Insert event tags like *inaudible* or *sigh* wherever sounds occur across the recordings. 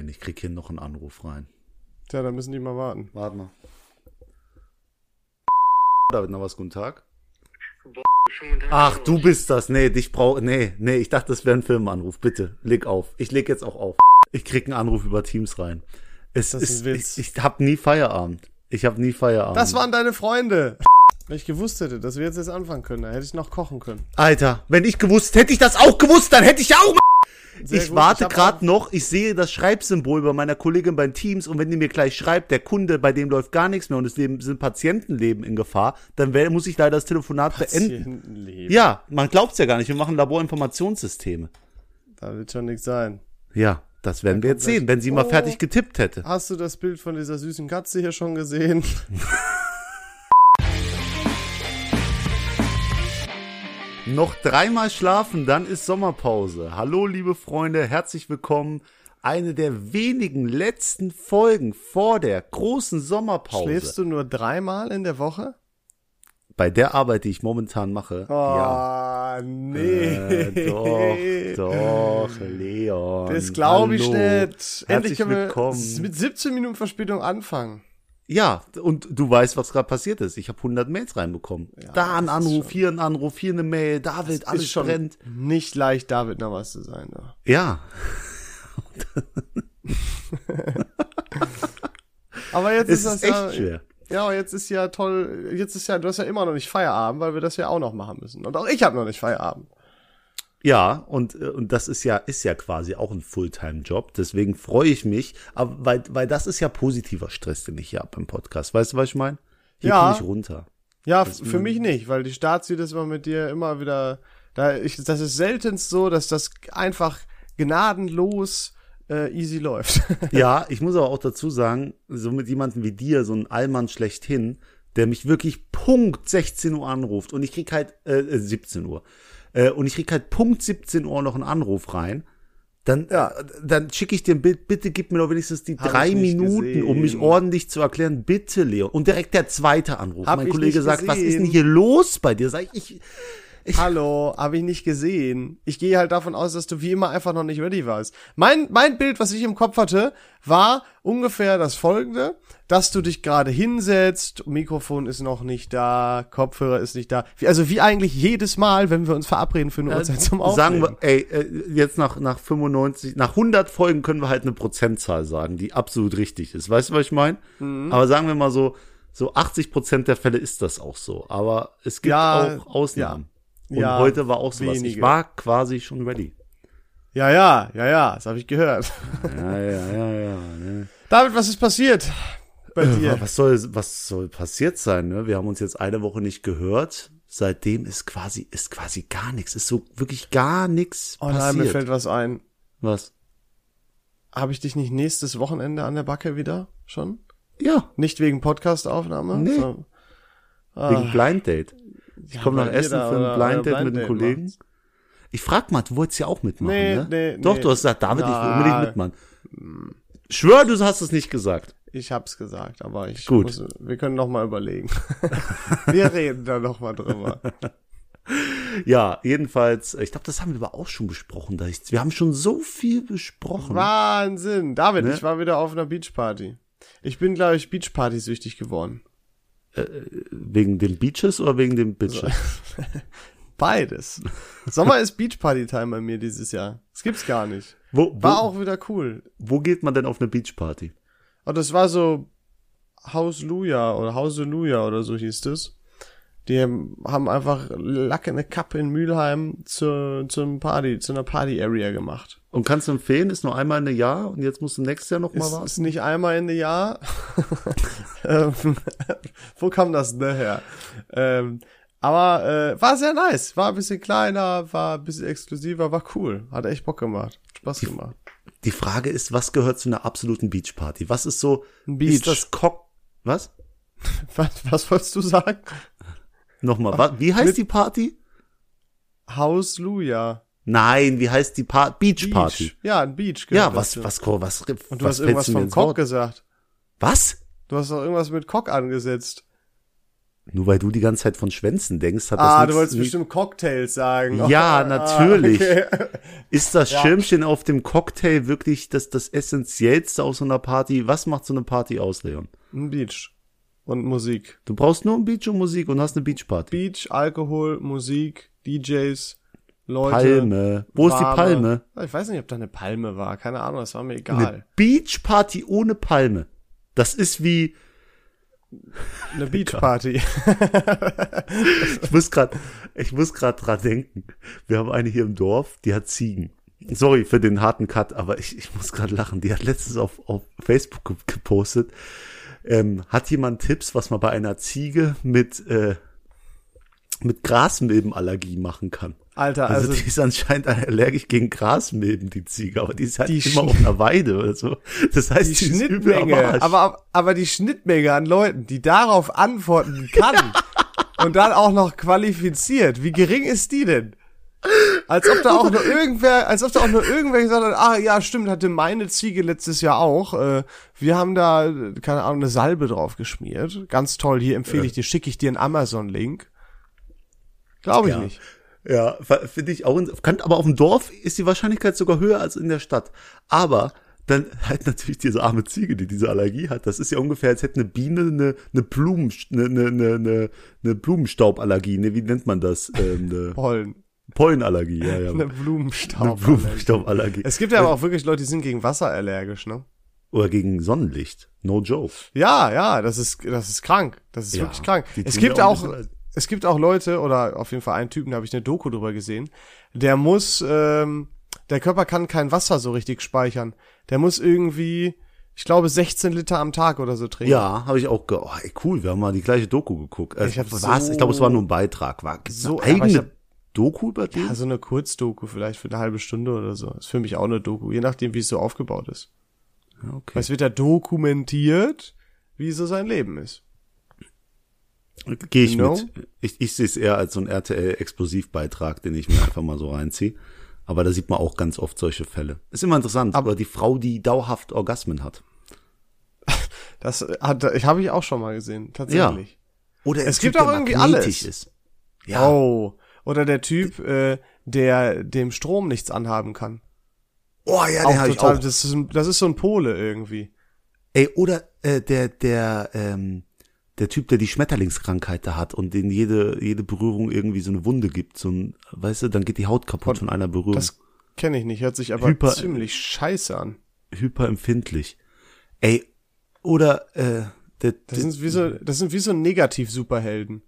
Nein, ich krieg hier noch einen Anruf rein. Tja, dann müssen die mal warten. Warte mal. David, noch was, guten Tag. Ach, du bist das. Nee, dich brauch, nee, nee, ich dachte, das wäre ein Filmanruf. Bitte, leg auf. Ich leg jetzt auch auf. Ich krieg einen Anruf über Teams rein. Es Das ist ist, ein Witz. ich, ich hab nie Feierabend. Ich hab nie Feierabend. Das waren deine Freunde. Wenn ich gewusst hätte, dass wir jetzt jetzt anfangen können, dann hätte ich noch kochen können. Alter, wenn ich gewusst, hätte ich das auch gewusst, dann hätte ich ja auch. Sehr ich gut. warte gerade noch, ich sehe das Schreibsymbol bei meiner Kollegin beim Teams und wenn die mir gleich schreibt, der Kunde, bei dem läuft gar nichts mehr und es sind Patientenleben in Gefahr, dann muss ich leider das Telefonat beenden. Patientenleben. Ja, man glaubt's ja gar nicht, wir machen Laborinformationssysteme. Da wird schon nichts sein. Ja, das werden wir jetzt sehen, wenn sie mal Oh. fertig getippt hätte. Hast du das Bild von dieser süßen Katze hier schon gesehen? *laughs* Noch dreimal schlafen, dann ist Sommerpause. Hallo, liebe Freunde, herzlich willkommen. Eine der wenigen letzten Folgen vor der großen Sommerpause. Schläfst du nur dreimal in der Woche? Bei der Arbeit, die ich momentan mache. Oh, Ja. nee. Äh, doch, doch, Leon. Das glaube ich nicht. Herzlich Endlich können wir willkommen. mit 17 Minuten Verspätung anfangen. Ja, und du weißt, was gerade passiert ist. Ich habe 100 Mails reinbekommen. da ein das Anruf, hier ein Anruf, hier eine Mail, David, alles ist schon brennt. nicht leicht, David noch was zu sein. Doch. Ja, *laughs* Aber jetzt es ist das echt ja, schwer. ja, aber jetzt ist ja toll. Jetzt ist ja, du hast ja immer noch nicht Feierabend, weil wir das ja auch noch machen müssen. Und auch ich habe noch nicht Feierabend. Ja, und, äh, und das ist ja, ist ja quasi auch ein Fulltime-Job. Deswegen freue ich mich, aber weil, weil das ist ja positiver Stress, den ich hier habe im Podcast. Weißt du, was ich meine? Hier Ja. komme ich runter. Ja, für mich nicht, weil die Starts jedes Mal mit dir immer wieder, da ich, das ist seltenst so, dass das einfach gnadenlos äh, easy läuft. *laughs* Ja, ich muss aber auch dazu sagen, so mit jemandem wie dir, so ein Allmann schlechthin, der mich wirklich Punkt 16 Uhr anruft und ich krieg halt, äh, äh, 17 Uhr, äh, und ich krieg halt Punkt 17 Uhr noch einen Anruf rein, dann, Ja. dann schicke ich dir ein Bild, bitte gib mir doch wenigstens die Hab drei Minuten, um mich gesehen. ordentlich zu erklären, bitte Leon. Und direkt der zweite Anruf. Hab mein Kollege sagt, was ist denn gesehen. hier los bei dir? Sag ich, ich, Hallo, habe ich nicht gesehen. Ich gehe halt davon aus, dass du wie immer einfach noch nicht ready warst. Mein, mein Bild, was ich im Kopf hatte, war ungefähr das folgende, dass du dich gerade hinsetzt, Mikrofon ist noch nicht da, Kopfhörer ist nicht da. Wie, also wie eigentlich jedes Mal, wenn wir uns verabreden für eine Uhrzeit zum Aufnehmen. sagen wir, ey, äh, jetzt nach, nach 95, nach 100 Folgen können wir halt eine Prozentzahl sagen, die absolut richtig ist. Weißt du, was ich meine? Mhm. Aber sagen wir mal so, so 80 Prozent der Fälle ist das auch so. Aber es gibt Ja, auch Ausnahmen. Und Ja, heute war auch sowas. Ich wenige. war quasi schon ready. Ja, ja, ja, ja, das habe ich gehört. Ja, ja, ja, ja. Ne? David, was ist passiert bei dir? Was soll, was soll passiert sein? Ne? Wir haben uns jetzt eine Woche nicht gehört. Seitdem ist quasi, ist quasi gar nichts. Ist so wirklich gar nichts Oh nein, mir passiert. fällt was ein. was? Habe ich dich nicht nächstes Wochenende an der Backe wieder schon? Ja, Nicht wegen Podcastaufnahme? Nee. sondern- wegen Blind Date. Ich Ja, komme nach Essen da für ein Blind euer Date mit einem Blind Kollegen. macht. Ich frag mal, du wolltest ja auch mitmachen, Nee, ne? nee, Doch, nee. du hast gesagt, David, ich will Na. unbedingt mitmachen. Schwör, du hast es nicht gesagt. Ich hab's gesagt, aber ich Gut. muss, wir können noch mal überlegen. *laughs* wir reden da noch mal drüber. *laughs* Ja, jedenfalls, ich glaube, das haben wir aber auch schon besprochen. Da ich, wir haben schon so viel besprochen. Wahnsinn. David, Ne? ich war wieder auf einer Beachparty. Ich bin, glaube ich, Beachparty-süchtig geworden. Wegen den Beaches oder wegen den Bitches? *laughs* Beides. Sommer ist Beachparty-Time bei mir dieses Jahr. Das gibt's gar nicht. Wo, War wo, auch wieder cool. wo geht man denn auf eine Beachparty? Und das war so Hausluja oder Hauseluja oder so hieß das. Die haben einfach Lacke eine Kappe in Mülheim zu, zum Party, zu einer Party-Area gemacht. Und kannst du empfehlen, ist nur einmal in einem Jahr und jetzt musst du nächstes Jahr noch mal Ist, was? ist nicht einmal in der Jahr. *laughs* ähm, *laughs* wo kam das denn her? Ähm, aber äh, war sehr nice. War ein bisschen kleiner, war ein bisschen exklusiver, war cool. Hat echt Bock gemacht. Spaß gemacht. Die Frage ist, was gehört zu einer absoluten Beachparty? Was ist so, Beach. ist das Cock, was? *laughs* Was, was wolltest du sagen? Nochmal, wa- wie heißt mit- die Party? Hausluja. Nein, wie heißt die pa Beach Party? Beach. Ja, ein Beach. Ja, was, was, was, was, Und du was hast irgendwas vom Cock gesagt. Was? Du hast doch irgendwas mit Cock angesetzt. Nur weil du die ganze Zeit von Schwänzen denkst, hat das Ah, du wolltest bestimmt Cocktails sagen. Ja, *laughs* Ah, natürlich. okay. Ist das Ja. Schirmchen auf dem Cocktail wirklich das, das Essentiellste aus so einer Party? Was macht so eine Party aus, Leon? Ein Beach. Und Musik. Du brauchst nur ein Beach und Musik und hast eine Beachparty. Beach, Alkohol, Musik, DJs, Leute. Palme. Wo ist die Palme? Ich weiß nicht, ob da eine Palme war. Keine Ahnung, das war mir Eine egal. Beachparty ohne Palme. Das ist wie, Eine Beachparty. *laughs* ich muss grad, ich muss grad dran denken. Wir haben eine hier im Dorf, die hat Ziegen. Sorry für den harten Cut, aber ich, ich muss gerade lachen. Die hat letztens auf, auf Facebook ge- gepostet. Ähm, hat jemand Tipps, was man bei einer Ziege mit, äh, mit Grasmilbenallergie machen kann? Alter, Also, also, die ist anscheinend allergisch gegen Grasmilben, die Ziege, aber die ist halt Die immer auf einer Weide oder so. Das heißt, die die Schnittmenge, aber, aber die Schnittmenge an Leuten, die darauf antworten kann *laughs* und dann auch noch qualifiziert, wie gering ist die denn? Als ob da auch nur irgendwer, als ob da auch nur irgendwer gesagt hat, ah ja, stimmt, hatte meine Ziege letztes Jahr auch. Äh, wir haben da, keine Ahnung, eine Salbe drauf geschmiert. Ganz toll, hier empfehle ich dir, schicke ich dir einen Amazon-Link. Glaube ich Ja. nicht. Ja, finde ich auch. Kann, aber auf dem Dorf ist die Wahrscheinlichkeit sogar höher als in der Stadt. Aber dann *laughs* halt natürlich diese arme Ziege, die diese Allergie hat. Das ist ja ungefähr, als hätte eine Biene eine, eine Blumen, eine, eine, eine, eine, eine Blumenstauballergie. Ne, wie nennt man das? Ähm, eine Pollen. Pollenallergie, ja, ja. *laughs* Eine Eine Blumenstaub. Blumenstauballergie. Es gibt ja aber auch wirklich Leute, die sind gegen Wasser allergisch, ne? Oder gegen Sonnenlicht. No joke. Ja, ja, das ist, das ist krank. Das ist Ja, wirklich krank. Es gibt auch auch. Es gibt auch Leute, oder auf jeden Fall einen Typen, da habe ich eine Doku drüber gesehen, der muss, ähm, der Körper kann kein Wasser so richtig speichern. Der muss irgendwie, ich glaube, 16 Liter am Tag oder so trinken. Ja, habe ich auch ge oh, ey, cool, wir haben mal die gleiche Doku geguckt. Äh, Ich hab was? so- ich glaube, es war nur ein Beitrag. War So, so eigene hab- Doku über den? Also eine Kurzdoku vielleicht für eine halbe Stunde oder so. Ist für mich auch eine Doku, je nachdem, wie es so aufgebaut ist. Ja, okay. Es wird ja dokumentiert, wie so sein Leben ist. Gehe ich know? mit. Ich, ich sehe es eher als so ein RTL-Explosivbeitrag, den ich mir einfach mal so reinziehe. Aber da sieht man auch ganz oft solche Fälle. Ist immer interessant, aber die Frau, die dauerhaft Orgasmen hat. *laughs* Das hat, ich habe ich auch schon mal gesehen, tatsächlich. Oder Es ein gibt Typ, auch der irgendwie alles. Ist. Ja. Oh. Oder der Typ, äh, der dem Strom nichts anhaben kann. Oh ja, Auch den habe ich total, auch. Das, ist, das ist so ein Pole irgendwie. Ey, oder äh, der, der, ähm, der Typ, der die Schmetterlingskrankheit da hat und den jede, jede Berührung irgendwie so eine Wunde gibt. So ein, weißt du, dann geht die Haut kaputt von einer Berührung. Das kenne ich nicht, hört sich aber Hyper- ziemlich scheiße an. hyperempfindlich. Ey, oder äh, der, Das der, sind wie so, das sind wie so Negativ-Superhelden.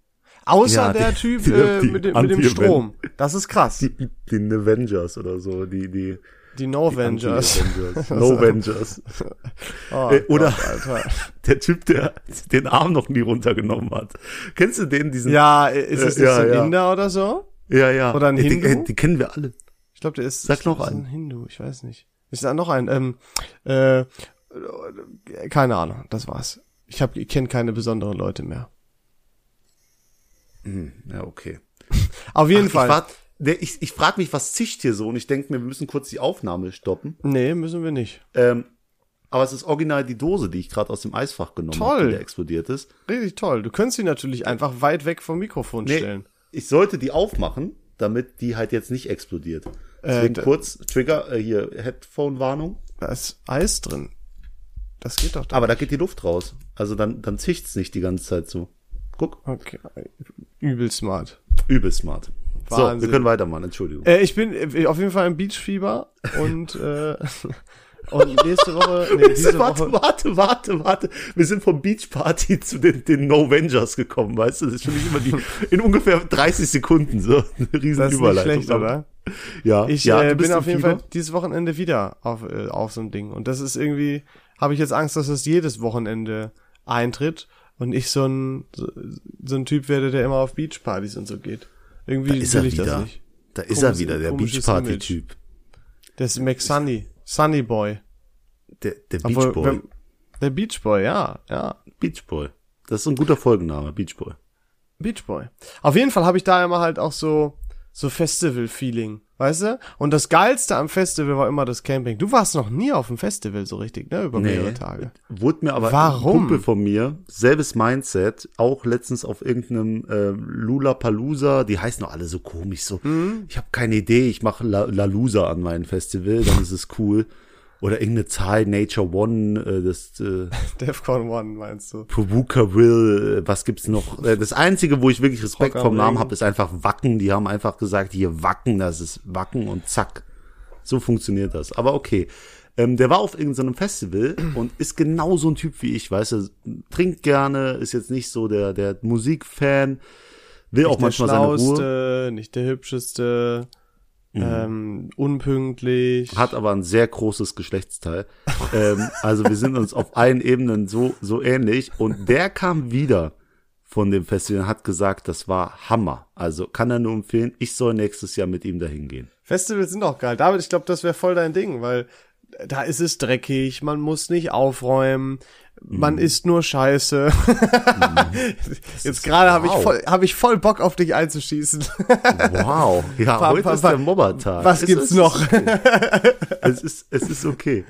Außer Ja, der die- Typ die- äh, die mit, dem, mit dem Strom. Das ist krass. Die, die, die Avengers oder so, die, die, die No-Vengers. Anti-Avengers. No Avengers. *laughs* Oh, Äh, oder- Gott. *laughs* Der Typ, der den Arm noch nie runtergenommen hat. Kennst du den, diesen? Ja, ist es Äh, ja, ein ja. Inder oder so? ja, ja. Oder ein Ey, die, Hindu? ey, die kennen wir alle. Ich glaube, der ist. Sag glaub, noch einen. ein Hindu, ich weiß nicht. Ist da noch ein? Ähm, äh, keine Ahnung, das war's. Ich hab, ich kenne keine besonderen Leute mehr. Ja, okay. Auf jeden Ach, Fall. Ich, ich, frage mich, was zischt hier so? Und ich denke mir, wir müssen kurz die Aufnahme stoppen. nee, müssen wir nicht. Ähm, aber es ist original die Dose, die ich gerade aus dem Eisfach genommen habe, Toll. die explodiert ist. Richtig toll. Du könntest sie natürlich einfach weit weg vom Mikrofon Nee, stellen. ich sollte die aufmachen, damit die halt jetzt nicht explodiert. Äh, Deswegen da- kurz Trigger, äh, hier Headphone-Warnung. Da ist Eis drin. Das geht doch. Da. Aber da geht die Luft raus. Also dann, dann zischt's nicht die ganze Zeit so. Guck, Okay. Übel smart. übel smart. So, wir können weitermachen, Entschuldigung. Äh, ich bin äh, auf jeden Fall im Beachfieber und äh, *laughs* und nächste Woche, nee, diese warte, Woche, warte, warte, warte. Wir sind vom Beachparty zu den, den No Vengers gekommen, weißt du? Das ist für mich immer die, in ungefähr 30 Sekunden so. Eine riesen das ist nicht Überleitung. schlecht, oder? Ja, Ich ja, äh, bin auf jeden Fieber? Fall dieses Wochenende wieder auf, äh, auf so ein Ding. Und das ist irgendwie, habe ich jetzt Angst, dass das jedes Wochenende eintritt und ich so ein, so, so ein Typ werde, der immer auf Beachpartys und so geht. Irgendwie Da ist er wieder. das nicht. Da ist Komisch- er wieder, der Beachparty-Typ. Der ist McSunny. Sunny Boy. Der, der Obwohl, Beachboy. wenn- Der Beach Boy, ja, ja. Beachboy. Das ist ein guter Folgenname, Beachboy. Beach Boy. Auf jeden Fall habe ich da immer halt auch so so Festival-Feeling, weißt du? Und das Geilste am Festival war immer das Camping. Du warst noch nie auf dem Festival so richtig, ne? Über Nee. mehrere Tage. Wurde mir aber Warum? ein Kumpel von mir, selbes Mindset, auch letztens auf irgendeinem äh, Lula die heißen doch alle so komisch, so, Mhm. ich habe keine Idee, ich mache La, La Lusa an meinem Festival, dann ist es cool. Oder irgendeine Zahl, Nature One, äh, das äh, *laughs* Defcon One meinst du? Pavuka Will, äh, was gibt's noch? Äh, Das Einzige, wo ich wirklich Respekt Rock vom Namen habe, ist einfach Wacken. Die haben einfach gesagt, hier Wacken, das ist Wacken und zack. So funktioniert das. Aber okay. Ähm, der war auf irgendeinem Festival *clears throat* und ist genau so ein Typ wie ich, weißt du, trinkt gerne, ist jetzt nicht so der, der Musikfan, will auch Nicht der manchmal seine Ruhe, nicht der hübscheste, ähm, unpünktlich. hat aber ein sehr großes Geschlechtsteil. ähm, also wir sind uns auf allen Ebenen so, so ähnlich und der kam wieder von dem Festival und hat gesagt, das war Hammer. Also kann er nur empfehlen, ich soll nächstes Jahr mit ihm dahin gehen. Festivals sind auch geil. David, ich glaube, das wäre voll dein Ding, weil da ist es dreckig, man muss nicht aufräumen, man isst nur Scheiße. *laughs* Jetzt gerade habe ich wow. voll hab ich voll Bock auf dich einzuschießen. Wow, ja, Pa- heute pa- ist der Mobbertag. Was Es gibt's ist noch? Es ist, es ist okay.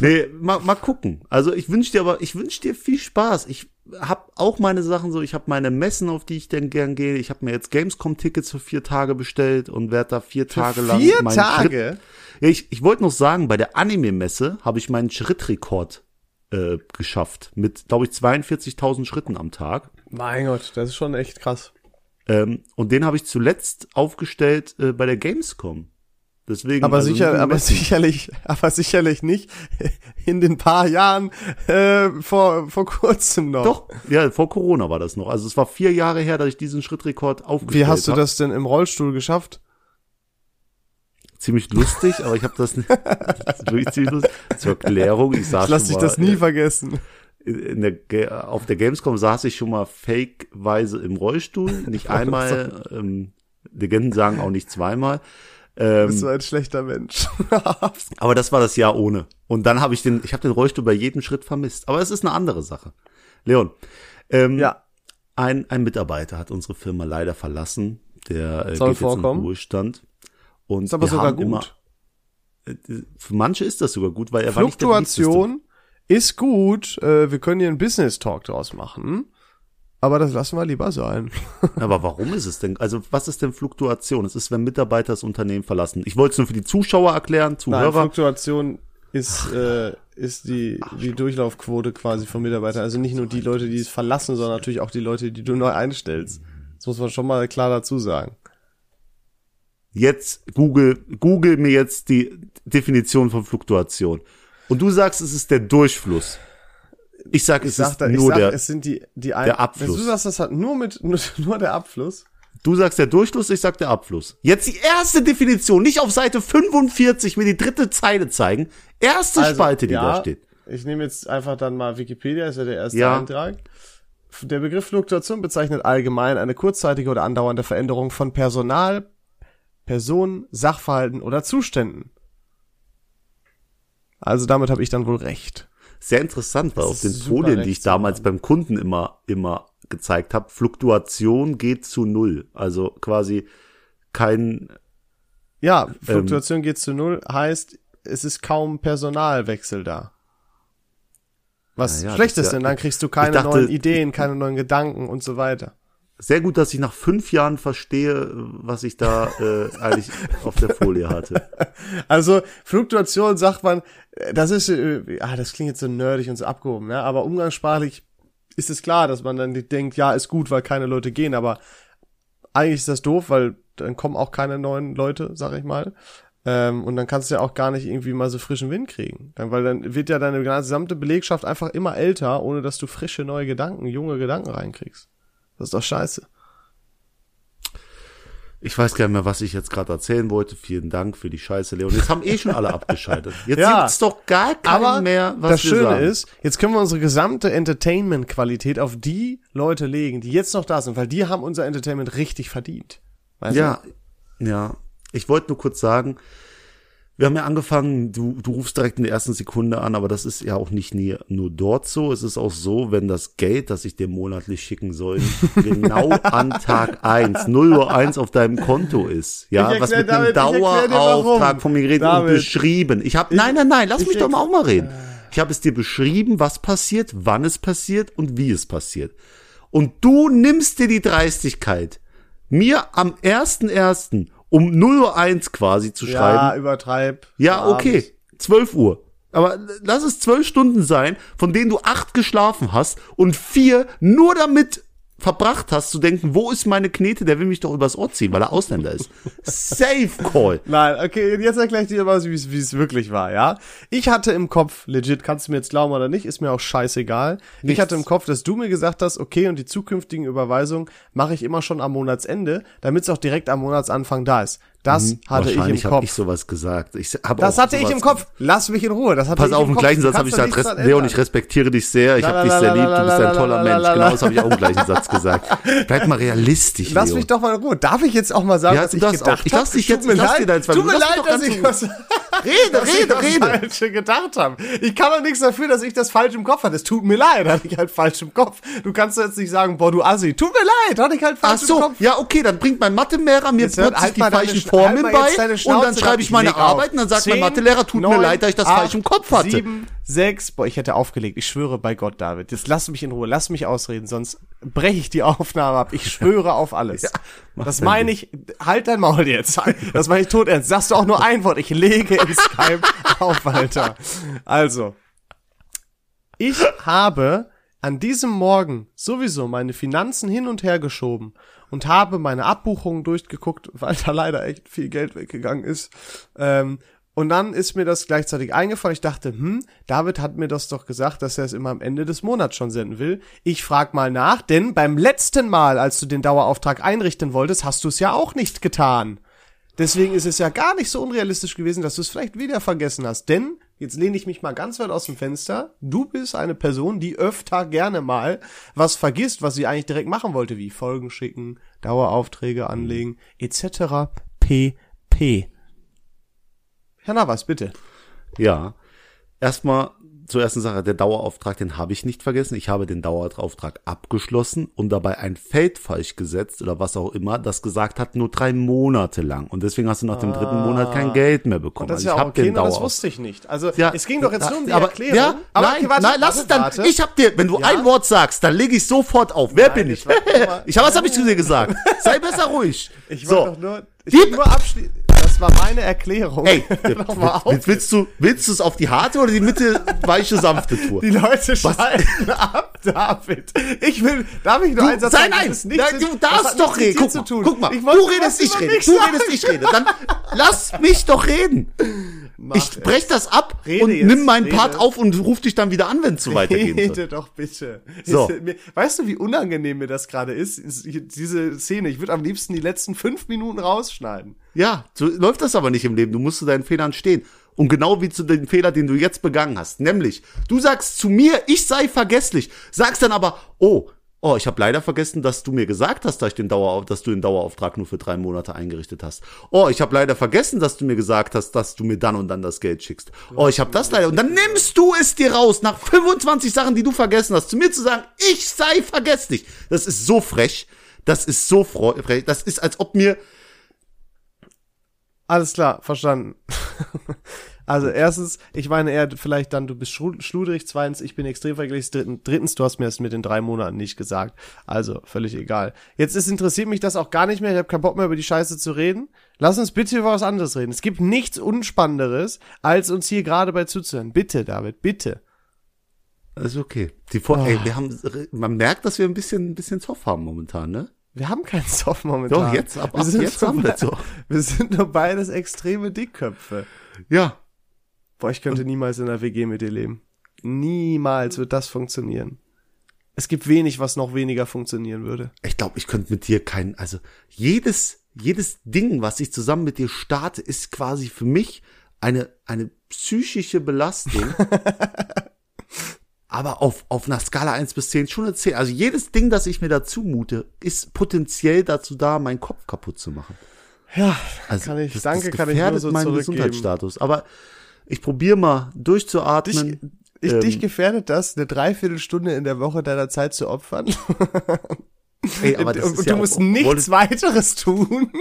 Nee, mal, mal gucken. Also ich wünsche dir aber, ich wünsche dir viel Spaß. Ich habe auch meine Sachen so, ich habe meine Messen, auf die ich denn gern gehe. Ich habe mir jetzt Gamescom-Tickets für vier Tage bestellt und werde da vier Tage lang Vier Tage? Schritt, ja, ich, ich wollte noch sagen, bei der Anime-Messe habe ich meinen Schrittrekord äh, geschafft. Mit, glaube ich, 42.000 Schritten am Tag. Mein Gott, das ist schon echt krass. Ähm, und den habe ich zuletzt aufgestellt äh, bei der Gamescom. Deswegen, Aber also sicher, aber sicherlich, *laughs* aber sicherlich nicht in den paar Jahren äh, vor vor kurzem noch. Doch, ja, vor Corona war das noch. Also es war vier Jahre her, dass ich diesen Schrittrekord aufgestellt Wie hast du hab. das denn im Rollstuhl geschafft? Ziemlich lustig, aber ich habe das das wirklich ziemlich lustig. Zur Erklärung, ich saß Ich lass dich das nie vergessen. äh, in der, auf der Gamescom saß ich schon mal fakeweise im Rollstuhl, nicht *laughs* einmal. ähm, Legenden sagen auch nicht zweimal. Ähm, Bist du ein schlechter Mensch. *laughs* Aber das war das Jahr ohne. Und dann habe ich den, ich habe den Rollstuhl bei jedem Schritt vermisst. Aber es ist eine andere Sache. Leon, ähm, ja, ein, ein Mitarbeiter hat unsere Firma leider verlassen. Der äh, Soll geht jetzt in vorkommen. den Ruhestand. Und ist aber sogar gut. Immer, äh, für manche ist das sogar gut, weil er war nicht der Fluktuation ist gut. Äh, wir können hier einen Business Talk draus machen. Aber das lassen wir lieber sein. *laughs* Aber warum ist es denn? Also was ist denn Fluktuation? Es ist, wenn Mitarbeiter das Unternehmen verlassen. Ich wollte es nur für die Zuschauer erklären, Nein, Zuhörer. Fluktuation ist, äh, ist die, die Durchlaufquote quasi von Mitarbeitern. Also nicht nur die Leute, die es verlassen, sondern natürlich auch die Leute, die du neu einstellst. Das muss man schon mal klar dazu sagen. Jetzt Google, Google mir jetzt die Definition von Fluktuation. Und du sagst, es ist der Durchfluss. Ich sag, Ich es sag, ist da, nur sag der, es sind die, die ein der Abfluss. Du sagst, das hat nur mit, *laughs* nur, nur der Abfluss. Du sagst der Durchfluss, ich sag der Abfluss. Jetzt die erste Definition, nicht auf Seite 45 mir die dritte Zeile zeigen. Erste Also, Spalte, die ja, da steht. Ich nehme jetzt einfach dann mal Wikipedia, ist ja der erste Ja. Eintrag. Der Begriff Fluktuation bezeichnet allgemein eine kurzzeitige oder andauernde Veränderung von Personal, Personen, Sachverhalten oder Zuständen. Also damit habe ich dann wohl recht. Sehr interessant, weil Das auf den Folien, die ich damals beim Kunden immer, immer gezeigt habe, Fluktuation geht zu null. Also quasi kein, Ja, Ähm. Fluktuation geht zu null, heißt, es ist kaum Personalwechsel da. Was Ja, schlecht ist ja- denn dann kriegst du keine dachte- neuen Ideen, keine neuen Gedanken und so weiter. Sehr gut, dass ich nach fünf Jahren verstehe, was ich da äh, eigentlich auf der Folie hatte. *laughs* Also Fluktuation sagt man, äh, das ist, äh, ah, das klingt jetzt so nerdig und so abgehoben, ja, aber umgangssprachlich ist es klar, dass man dann denkt, ja, ist gut, weil keine Leute gehen, aber eigentlich ist das doof, weil dann kommen auch keine neuen Leute, sag ich mal. Ähm, und dann kannst du ja auch gar nicht irgendwie mal so frischen Wind kriegen. Dann, weil dann wird ja deine gesamte Belegschaft einfach immer älter, ohne dass du frische neue Gedanken, junge Gedanken reinkriegst. Das ist doch scheiße. Ich weiß gar nicht mehr, was ich jetzt gerade erzählen wollte. Vielen Dank für die Scheiße, Leon. Jetzt haben eh schon alle *laughs* abgeschaltet. Jetzt Ja. gibt's doch gar keinen mehr, was das wir Schöne sagen. ist, jetzt können wir unsere gesamte Entertainment-Qualität auf die Leute legen, die jetzt noch da sind, weil die haben unser Entertainment richtig verdient. Weißt Ja, ja. Ich wollte nur kurz sagen, Wir haben ja angefangen, du, du rufst direkt in der ersten Sekunde an, aber das ist ja auch nicht nie, nur dort so. Es ist auch so, wenn das Geld, das ich dir monatlich schicken soll, *laughs* genau an Tag eins 0 Uhr eins auf deinem Konto ist. Ja, Ich was erklär, mit einem David, erklär. Dauerauftrag von mir geredet und David. beschrieben. Ich habe, nein, nein, nein, lass mich ich doch mal auch mal reden. Ich habe es dir beschrieben, was passiert, wann es passiert und wie es passiert. Und du nimmst dir die Dreistigkeit, mir am 1.1. um 0 Uhr eins quasi zu schreiben. Ja, übertreib. Ja, Abends. okay. 12 Uhr. Aber lass es zwölf Stunden sein, von denen du acht geschlafen hast und vier nur damit verbracht hast zu denken, wo ist meine Knete, der will mich doch übers Ohr ziehen, weil er Ausländer ist. Safe Call. Nein, okay, jetzt erkläre ich dir mal, wie es wie es wirklich war, ja? Ich hatte im Kopf, legit, kannst du mir jetzt glauben oder nicht, ist mir auch scheißegal. Ich Nichts. hatte im Kopf, dass du mir gesagt hast, okay, und die zukünftigen Überweisungen mache ich immer schon am Monatsende, damit es auch direkt am Monatsanfang da ist. Das hatte ich im Mhm. Habe Kopf. ich sowas gesagt. Ich hab das hatte ich im Kopf. Lass mich in Ruhe. Das hatte Pass ich auf, im gleichen Satz habe ich gesagt, Res Leon, ich respektiere dich sehr, ich habe dich sehr lieb, du bist ein toller Mensch. Genau das habe ich auch im gleichen Satz gesagt. Bleib mal realistisch, Lass Leon. mich doch mal in Ruhe. Darf ich jetzt auch mal sagen, Ja, was du ich gedacht auch. Ich lass hab? dich jetzt- Tut mir ich lass leid, dir zwei Tut mir leid, dass ich was, Rede, dass ich rede, das rede. Falsche gedacht habe. Ich kann doch nichts dafür, dass ich das falsch im Kopf hatte. Es tut mir leid, hatte ich halt falsch im Kopf. Du kannst jetzt nicht sagen, boah, du Assi. Tut mir leid, hatte ich halt Ach falsch im so, Kopf. ja, okay, dann bringt mein Mathelehrer mir Jetzt plötzlich halt die deine falschen Sch- Formeln halt bei deine und dann schreibe ich ich meine auf. Arbeit und dann sagt mein Zehn, Mathelehrer, tut mir neun, leid, dass ich das acht, falsch im Kopf hatte. Sieben, sechs, boah, ich hätte aufgelegt. Ich schwöre bei Gott, David. Jetzt lass mich in Ruhe, lass mich ausreden, sonst breche ich die *laughs* Aufnahme ab. Ich schwöre auf alles. *laughs* mach das meine ich, halt dein Maul jetzt. Das meine ich tot ernst. Sagst du auch nur ein Wort. Ich lege in Skype *laughs* auf, Alter. Also. Ich habe an diesem Morgen sowieso meine Finanzen hin und her geschoben und habe meine Abbuchungen durchgeguckt, weil da leider echt viel Geld weggegangen ist. Ähm, und dann ist mir das gleichzeitig eingefallen. Ich dachte, hm, David hat mir das doch gesagt, dass er es immer am Ende des Monats schon senden will. Ich frag mal nach, denn beim letzten Mal, als du den Dauerauftrag einrichten wolltest, hast du es ja auch nicht getan. Deswegen ist es ja gar nicht so unrealistisch gewesen, dass du es vielleicht wieder vergessen hast. Denn, jetzt lehne ich mich mal ganz weit aus dem Fenster, du bist eine Person, die öfter gerne mal was vergisst, was sie eigentlich direkt machen wollte, wie Folgen schicken, Daueraufträge anlegen, etc. pp. Herr Navas, bitte. Ja. Erstmal zur ersten Sache, der Dauerauftrag, den habe ich nicht vergessen. Ich habe den Dauerauftrag abgeschlossen und dabei ein Feld falsch gesetzt oder was auch immer, das gesagt hat, nur drei Monate lang. Und deswegen hast du nach dem dritten Monat kein Geld mehr bekommen. Ah. Das ist also ja ich auch habe okay, den nur das Dauerauftrag. wusste ich nicht. Also, Ja, es ging doch jetzt nur um die aber, Erklärung. Ja, aber nein, okay, warte, nein, lass es dann. warte. Ich hab dir, wenn du Ja? ein Wort sagst, dann lege ich sofort auf. Wer bin ich? *laughs* ich habe was habe ich zu dir gesagt? Sei besser ruhig. Ich so. wollte doch nur, ich nur abschließen. Das war meine Erklärung. Ey, *laughs* Noch mal auf. willst, willst du willst du es auf die harte oder die Mitte *laughs* weiche sanfte Tour? Die Leute schalten ab, David. Ich will, darf ich nur Du, einen Satz sei sagen? nein, nein, mit- du darfst doch reden. Guck, mal, guck mal, du redest, ich rede. Du redest, ich rede. Dann *laughs* lass mich doch reden. Ich es. brech das ab Rede und jetzt, nimm meinen rede. Part auf und ruf dich dann wieder an, wenn es so weitergehen soll. Rede doch bitte. So. Weißt du, wie unangenehm mir das gerade ist? ist? Diese Szene. Ich würde am liebsten die letzten fünf Minuten rausschneiden. Ja, so läuft das aber nicht im Leben. Du musst zu deinen Fehlern stehen. Und genau wie zu dem Fehler, den du jetzt begangen hast. Nämlich, du sagst zu mir, ich sei vergesslich. Sagst dann aber, oh, oh, ich habe leider vergessen, dass du mir gesagt hast, dass, ich den Dauerauf dass du den Dauerauftrag nur für drei Monate eingerichtet hast. Oh, ich habe leider vergessen, dass du mir gesagt hast, dass du mir dann und dann das Geld schickst. Oh, ich habe das leider. Und dann nimmst du es dir raus, nach 25 Sachen, die du vergessen hast, zu mir zu sagen, ich sei vergesslich. Das ist so frech. Das ist so frech. Das ist, als ob mir Alles klar, verstanden. *laughs* Also erstens, ich meine eher vielleicht dann, du bist schlu- schludrig, zweitens, ich bin extrem vergesslich, drittens, du hast mir das mit den drei Monaten nicht gesagt. Also, völlig egal. Jetzt ist, interessiert mich das auch gar nicht mehr, ich habe keinen Bock mehr über die Scheiße zu reden. Lass uns bitte über was anderes reden. Es gibt nichts Unspannenderes, als uns hier gerade bei zuzuhören. Bitte, David, bitte. Das ist okay. Die Vor ey, wir haben, man merkt, dass wir ein bisschen, ein bisschen Zoff haben momentan, ne? Wir haben keinen Soft momentan. Doch, jetzt, ab- wir ab sind jetzt haben wir Zoff. *laughs* Wir sind nur beides extreme Dickköpfe. Ja. Boah, ich könnte niemals in einer WG mit dir leben. Niemals wird das funktionieren. Es gibt wenig, was noch weniger funktionieren würde. Ich glaube, ich könnte mit dir keinen, also jedes, jedes Ding, was ich zusammen mit dir starte, ist quasi für mich eine, eine psychische Belastung. *laughs* aber auf, auf einer Skala 1 bis 10 schon eine 10. Also jedes Ding, das ich mir dazu mute, ist potenziell dazu da, meinen Kopf kaputt zu machen. Ja, Also, kann ich, das, danke, das kann ich nur gefährdet so meinen. Gesundheitsstatus. Aber ich probiere mal Dich, durchzuatmen. ich, Ähm, dich gefährdet das, eine Dreiviertelstunde in der Woche deiner Zeit zu opfern? *laughs* Ey, aber das und ist und ja du auch- musst nichts weiteres tun. *laughs*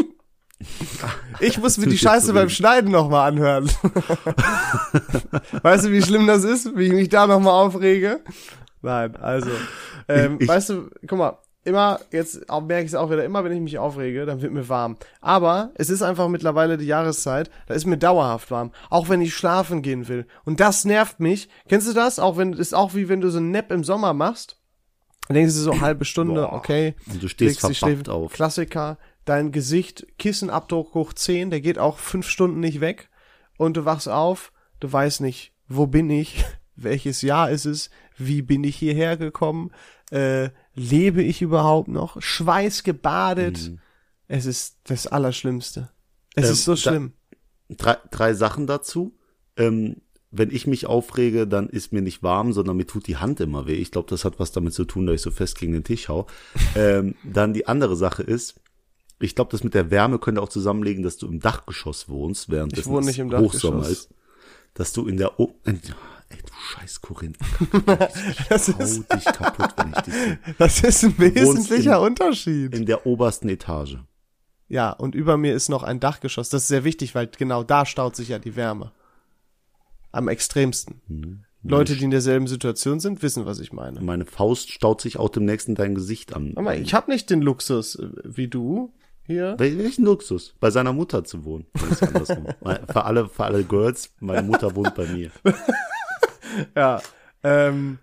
Ich muss mir die Scheiße beim. Schneiden nochmal anhören. *laughs* weißt du, wie schlimm das ist, wie ich mich da nochmal aufrege? Nein, also, ähm, ich- weißt du, guck mal, immer, jetzt merke ich es auch wieder, immer wenn ich mich aufrege, dann wird mir warm. Aber es ist einfach mittlerweile die Jahreszeit, da ist mir dauerhaft warm, auch wenn ich schlafen gehen will. Und das nervt mich. Kennst du das? Auch wenn, ist auch wie wenn du so einen Nap im Sommer machst. Dann denkst du so halbe Stunde, Boah. okay. Und du stehst Schläfen- auf. Klassiker, dein Gesicht, Kissenabdruck hoch 10, der geht auch fünf Stunden nicht weg. Und du wachst auf, du weißt nicht, wo bin ich, *laughs* welches Jahr ist es, wie bin ich hierher gekommen, äh, lebe ich überhaupt noch, schweißgebadet. Es ist das Allerschlimmste. Es Ähm, ist so da- schlimm. drei, drei Sachen dazu. Ähm, wenn ich mich aufrege, dann ist mir nicht warm, sondern mir tut die Hand immer weh. Ich glaube, das hat was damit zu tun, dass ich so fest gegen den Tisch hau. ähm, *laughs* dann die andere Sache ist, ich glaube, das mit der Wärme könnte auch zusammenlegen, dass du im Dachgeschoss wohnst, während Ich es wohne nicht im Hochsommer ist. Dass du in der o in, Ey, du scheiß Korinth. *laughs* Das ist, dich kaputt, wenn ich dich sehe. das ist ein wesentlicher in- Unterschied. In der obersten Etage. Ja, und über mir ist noch ein Dachgeschoss. Das ist sehr wichtig, weil genau da staut sich ja die Wärme. Am extremsten. Mhm. Leute, die in derselben Situation sind, wissen, was ich meine. Meine Faust staut sich auch demnächst in dein Gesicht an. Aber ich habe nicht den Luxus äh, wie du hier. Wel- Welchen Luxus? Bei seiner Mutter zu wohnen. *laughs* Für alle, für alle Girls, meine Mutter wohnt bei mir. *laughs* Ja, ähm,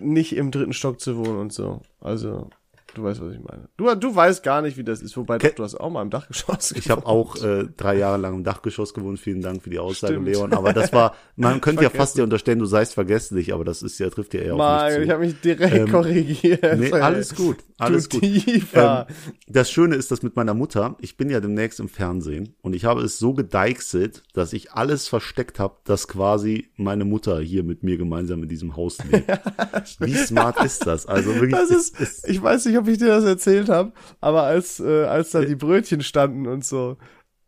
nicht im dritten Stock zu wohnen und so. Also, du weißt, was ich meine. Du, du weißt gar nicht, wie das ist. Wobei, Ke- doch, du hast auch mal im Dachgeschoss Ich habe auch äh, drei Jahre lang im Dachgeschoss gewohnt. Vielen Dank für die Aussage, Stimmt. Leon. Aber das war, man *laughs* könnte ja fast dir unterstellen, du seist vergesslich, aber das ist ja, trifft ja eher auf mich ich zu. habe mich direkt Ähm, korrigiert. Nee, alles gut, alles du gut. Tiefer. Ähm, das Schöne ist, dass mit meiner Mutter, ich bin ja demnächst im Fernsehen und ich habe es so gedeichselt, dass ich alles versteckt habe, dass quasi meine Mutter hier mit mir gemeinsam in diesem Haus lebt. *laughs* Wie smart ist das? Also wirklich, Das es- ist, es- ich weiß nicht, ob ich dir das erzählt habe, aber als, äh, als da die Brötchen standen und so,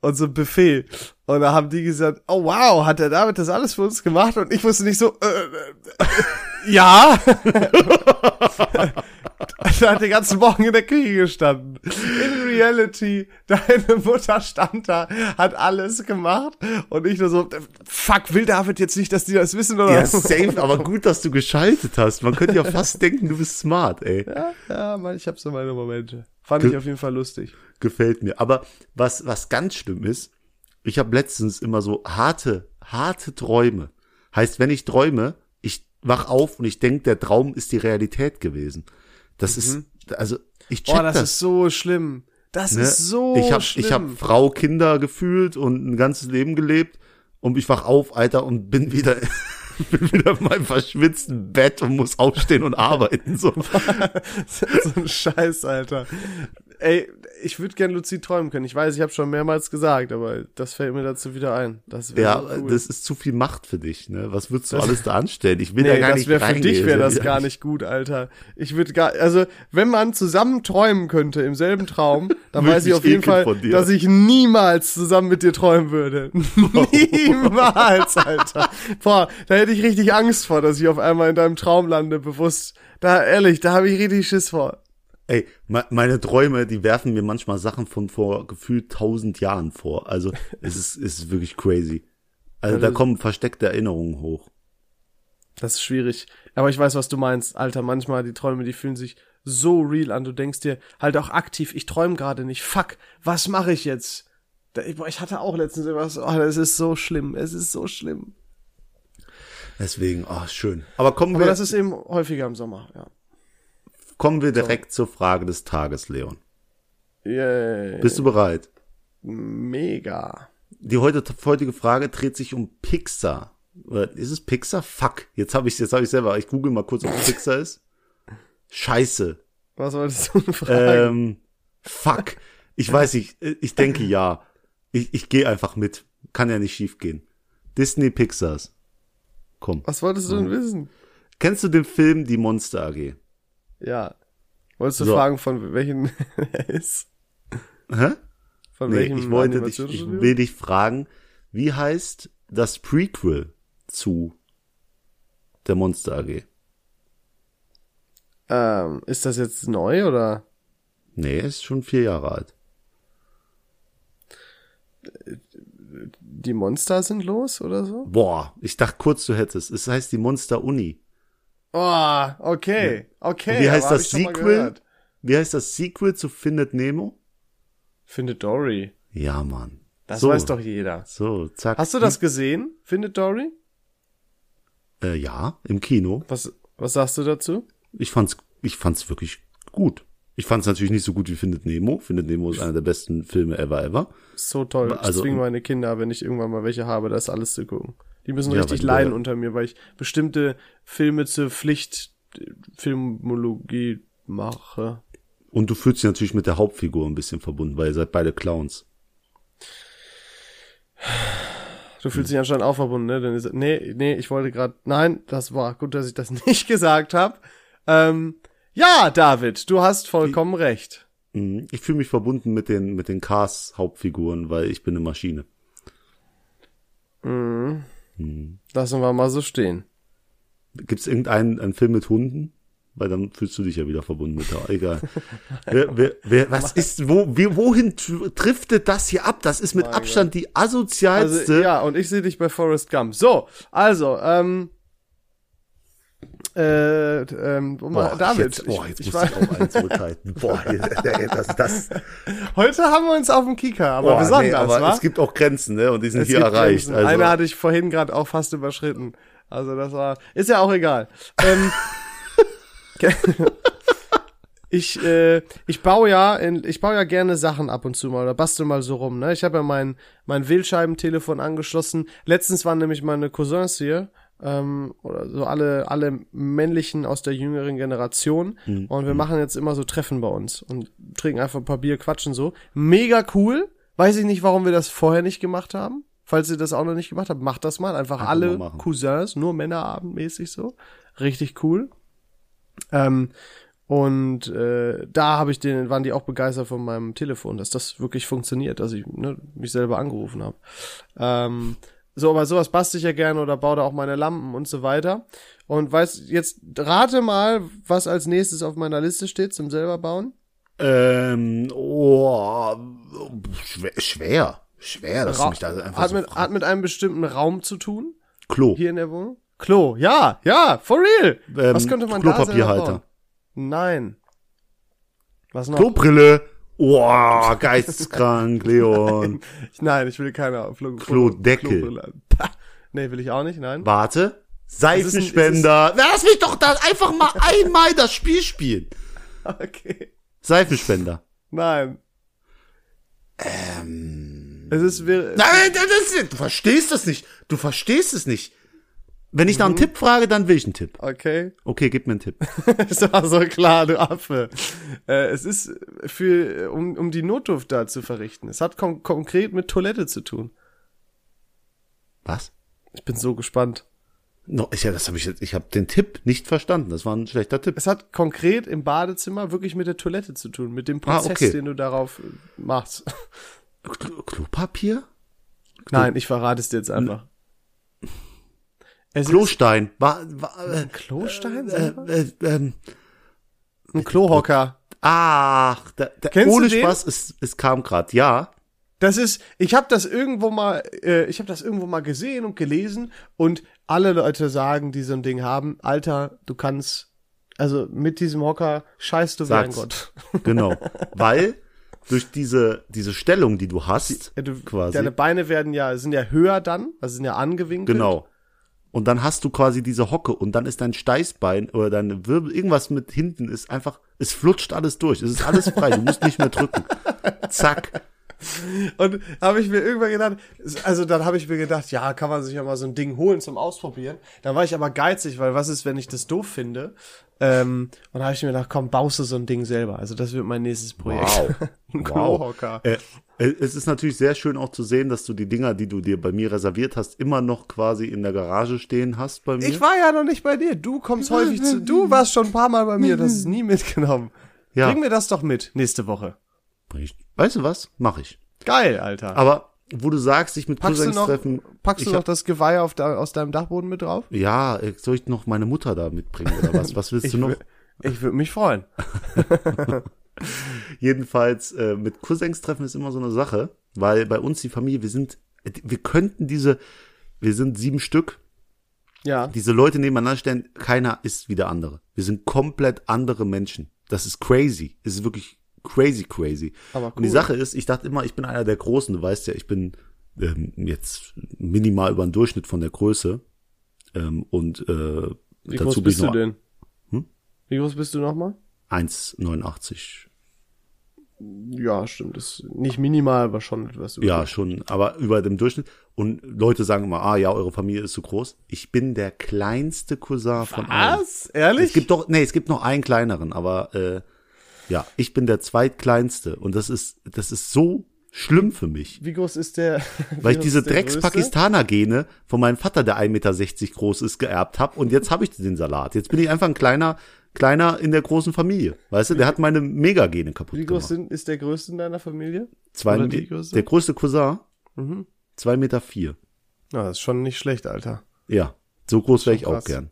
und so ein Buffet, und da haben die gesagt, oh wow, hat der David das alles für uns gemacht? Und ich wusste nicht so, äh, äh, ja. *laughs* da hat den ganzen Morgen in der Küche gestanden. In Reality, deine Mutter stand da, hat alles gemacht, und ich nur so, fuck, will David jetzt nicht, dass die das wissen, oder? ja, safe, aber gut, dass du geschaltet hast. Man könnte ja fast denken, du bist smart, ey. Ja, ja, Mann, ich hab so meine Momente. Fand Ge- ich auf jeden Fall lustig. Gefällt mir. Aber was, was ganz schlimm ist, ich habe letztens immer so harte, harte Träume. Heißt, wenn ich träume, ich wach auf und ich denk, der Traum ist die Realität gewesen. Das ist, also ich check Mhm. Boah, das, das. ist so schlimm. Das ne? ist so ich hab, schlimm. ich hab Frau, Kinder gefühlt und ein ganzes Leben gelebt und ich wach auf, Alter, und bin wieder, *laughs* bin wieder in meinem verschwitzten Bett und muss aufstehen und arbeiten. So. *laughs* so ein Scheiß, Alter. Ey, ich würde gern luzid träumen können. Ich weiß, ich habe schon mehrmals gesagt, aber das fällt mir dazu wieder ein. Das wäre Ja, cool. das ist zu viel Macht für dich, ne? Was würdest du Das- alles da anstellen? Ich will nee, da gar das nicht für reingehen. dich wäre das gar nicht gut, Alter. Ich würde gar, also wenn man zusammen träumen könnte im selben Traum, dann weiß ich auf jeden Fall, dass ich niemals zusammen mit dir träumen würde. *laughs* niemals, Alter. Boah, da hätte ich richtig Angst vor, dass ich auf einmal in deinem Traum lande, bewusst. Da ehrlich, da habe ich richtig Schiss vor. Ey, me- meine Träume, die werfen mir manchmal Sachen von vor gefühlt tausend Jahren vor. Also *laughs* es ist, es ist wirklich crazy. Also da kommen versteckte Erinnerungen hoch. Das ist schwierig. Aber ich weiß, was du meinst, Alter. Manchmal die Träume, die fühlen sich so real an. Du denkst dir halt auch aktiv, ich träume gerade nicht. Fuck, was mache ich jetzt? Ich, hatte auch letztens irgendwas. Oh, das ist so schlimm. Es ist so schlimm. Deswegen, ah, schön. Aber kommen Aber wir, das ist eben häufiger im Sommer, ja. Kommen wir direkt zur Frage des Tages, Leon. Yay. Bist du bereit? Mega. Die heute, heutige Frage dreht sich um Pixar. Ist es Pixar? Fuck. Jetzt habe ich jetzt habe ich selber. Ich google mal kurz, ob es Pixar ist. Scheiße. Was wolltest du fragen? Ähm, fuck. Ich weiß nicht. Ich denke ja. Ich, ich gehe einfach mit. Kann ja nicht schief gehen. Disney Pixars. Komm. was wolltest du denn wissen? Kennst du den Film Die Monster AG? Ja. Wolltest du So. fragen, von welchen *laughs* er ist? Hä? Von Nee, welchem ich wollte dich, ich will dich fragen, wie heißt das Prequel zu der Monster AG? Ähm, ist das jetzt neu oder? Nee, ist schon vier Jahre alt. Die Monster sind los oder so? Boah, ich dachte kurz, du hättest. Es heißt die Monster Uni. Oh, okay, okay. Wie heißt das Sequel? Wie heißt das Sequel zu Findet Nemo? Findet Dory. Ja, Mann. Das so, weiß doch jeder. So, zack. Hast du das gesehen? Findet Dory? Äh, ja, im Kino. Was, was sagst du dazu? Ich fand's, ich fand's wirklich gut. Ich fand's natürlich nicht so gut wie Findet Nemo. Findet Nemo ist einer der besten Filme ever ever. So toll. Also- ich zwinge meine Kinder, wenn ich irgendwann mal welche habe, das alles zu gucken. Die müssen Ja, richtig du leiden ja- unter mir, weil ich bestimmte Filme zur Pflicht äh, mache. Und du fühlst dich natürlich mit der Hauptfigur ein bisschen verbunden, weil ihr seid beide Clowns. Du fühlst dich anscheinend auch verbunden, ne? Dann ist, nee, nee, ich wollte gerade. Nein, das war gut, dass ich das *laughs* nicht gesagt habe. Ähm, ja, David, du hast vollkommen recht. Mhm. Ich fühle mich verbunden mit den, mit den Cars Hauptfiguren, weil ich bin eine Maschine. Lassen wir mal so stehen. Gibt's irgendeinen einen Film mit Hunden? Weil dann fühlst du dich ja wieder verbunden mit der, egal. *laughs* wer, wer, wer, was ist, wo, wie, wohin driftet das hier ab? Das ist mit Mein Abstand die asozialste. Also, ja, und ich sehe dich bei Forrest Gump. So, also, ähm, äh, ähm, Boah, David, jetzt, boah, jetzt ich, muss ich auch einen zurückhalten. Boah, *laughs* das, das, heute haben wir uns auf dem Kicker, aber boah, besonders, nee, aber wa? es gibt auch Grenzen, ne? Und die sind Es hier erreicht. Grenzen. Also, Eine hatte ich vorhin gerade auch fast überschritten. Also das war, ist ja auch egal. ähm, *laughs* ich, äh, ich baue ja, in, ich baue ja gerne Sachen ab und zu mal oder bastel mal so rum. Ne? Ich habe ja mein mein Wählscheibentelefon angeschlossen. Letztens waren nämlich meine Cousins hier. Ähm, oder so alle alle männlichen aus der jüngeren Generation und wir machen jetzt immer so Treffen bei uns und trinken einfach ein paar Bier, quatschen so. Mega cool. Weiß ich nicht, warum wir das vorher nicht gemacht haben. Falls ihr das auch noch nicht gemacht habt, macht das mal. Einfach, Einfach alle mal. Cousins, nur Männerabendmäßig so. Richtig cool. Ähm, und äh, da habe ich den, waren die auch begeistert von meinem Telefon, dass das wirklich funktioniert, dass ich ne, mich selber angerufen habe. Ähm, so, aber sowas bastel ich ja gerne oder baue da auch meine Lampen und so weiter. Und weiß, jetzt rate mal, was als nächstes auf meiner Liste steht zum selber bauen. ähm, oh, schwer, schwer, schwer, dass du Ra mich da einfach hat, so mit, hat mit einem bestimmten Raum zu tun, Klo, hier in der Wohnung. Klo, ja, ja, for real. Ähm, was könnte man da selber Klopapierhalter. bauen? Nein. Was noch? Klobrille. Oh, geisteskrank, *laughs* Leon. Nein, ich will keine Flo Klodeckel. Pah. Nee, will ich auch nicht, nein. Warte. ist Seifenspender. Lass mich doch da einfach mal einmal das Spiel spielen. *laughs* Okay. Seifenspender. Nein. Ähm. Es ist wir Nein, das ist, du verstehst das nicht. Du verstehst es nicht. Wenn ich nach einem Mhm. Tipp frage, dann will ich einen Tipp. Okay. Okay, gib mir einen Tipp. *laughs* Das war so klar, du Affe. Äh, es ist für um, um die Notdurft da zu verrichten. Es hat kon konkret mit Toilette zu tun. Was? Ich bin so gespannt. No, ich, ja, das habe ich jetzt, ich habe den Tipp nicht verstanden. Das war ein schlechter Tipp. Es hat konkret im Badezimmer wirklich mit der Toilette zu tun, mit dem Ah, Prozess, okay. den du darauf äh, machst. Klo Klopapier? Nein, ich verrate es dir jetzt einfach. Es ist Klostein. War, war, äh, Klostein äh, selber? äh, ähm, Ein Klohocker. ach, da, da, Kennst du ohne den? Spaß, es, es kam grad. Ja, Das ist, ich habe das irgendwo mal, äh, ich habe das irgendwo mal gesehen und gelesen und alle Leute sagen, die so ein Ding haben, Alter, du kannst, also mit diesem Hocker scheißt du wie ein Sag's. Gott. *laughs* genau. Weil durch diese, diese Stellung, die du hast, Ja, du, quasi. Deine Beine werden ja, sind ja höher dann, also sind ja angewinkelt. Genau. Und dann hast du quasi diese Hocke und dann ist dein Steißbein oder deine Wirbel, irgendwas mit hinten ist einfach, es flutscht alles durch. Es ist alles frei. Du musst nicht mehr drücken. Zack. Und habe ich mir irgendwann gedacht, also dann habe ich mir gedacht, ja, kann man sich ja mal so ein Ding holen zum Ausprobieren. Dann war ich aber geizig, weil was ist, wenn ich das doof finde? Ähm, und habe ich mir gedacht, komm, baust du so ein Ding selber. Also das wird mein nächstes Projekt. Wow. *laughs* ein Wow. Klohocker. Äh, es ist natürlich sehr schön auch zu sehen, dass du die Dinger, die du dir bei mir reserviert hast, immer noch quasi in der Garage stehen hast bei mir. Ich war ja noch nicht bei dir. Du kommst häufig zu. Du warst schon ein paar Mal bei mir, das ist nie mitgenommen. Ja. Bring mir das doch mit nächste Woche. Ich, weißt du was? Mach ich. Geil, Alter. Aber wo du sagst, sich mit Packst Cousins noch- treffen. Packst du ich noch das Geweih auf da, aus deinem Dachboden mit drauf? Ja, äh, soll ich noch meine Mutter da mitbringen oder was? Was willst du noch? ich würde mich freuen. *laughs* *laughs* Jedenfalls, äh, mit Cousins treffen ist immer so eine Sache, weil bei uns die Familie, wir sind, wir könnten diese, wir sind sieben Stück, Ja. diese Leute nebeneinander stellen, keiner ist wie der andere. Wir sind komplett andere Menschen. Das ist crazy. Es ist wirklich crazy, crazy. Aber Und die cool. Sache ist, ich dachte immer, ich bin einer der Großen. Du weißt ja, ich bin ähm, jetzt minimal über den Durchschnitt von der Größe. Ähm, und äh, Wie dazu groß bin bist ich du noch denn? Hm? Wie groß bist du nochmal? 1,89. Ja, stimmt. Das ist nicht minimal, aber schon etwas über. Ja, schon, aber über dem Durchschnitt. Und Leute sagen immer, ah ja, eure Familie ist so groß. Ich bin der kleinste Cousin von allen. Was? Ehrlich? Es gibt doch, nee, es gibt noch einen kleineren, aber äh, ja, ich bin der zweitkleinste und das ist, das ist so schlimm für mich, Wie groß ist der? *laughs* weil ich diese? Drecks-Pakistaner-Gene von meinem Vater, der 1,60 Meter groß ist, geerbt habe und jetzt habe ich den Salat. Jetzt bin ich einfach ein kleiner, kleiner in der großen Familie, weißt du? Der hat meine Megagene kaputt Wie groß gemacht. ist der größte in deiner Familie? Zwei, die größte? der größte Cousin, Mhm. zwei Meter vier. Ja, das ist schon nicht schlecht, Alter. Ja, so groß wäre ich auch krass. gern.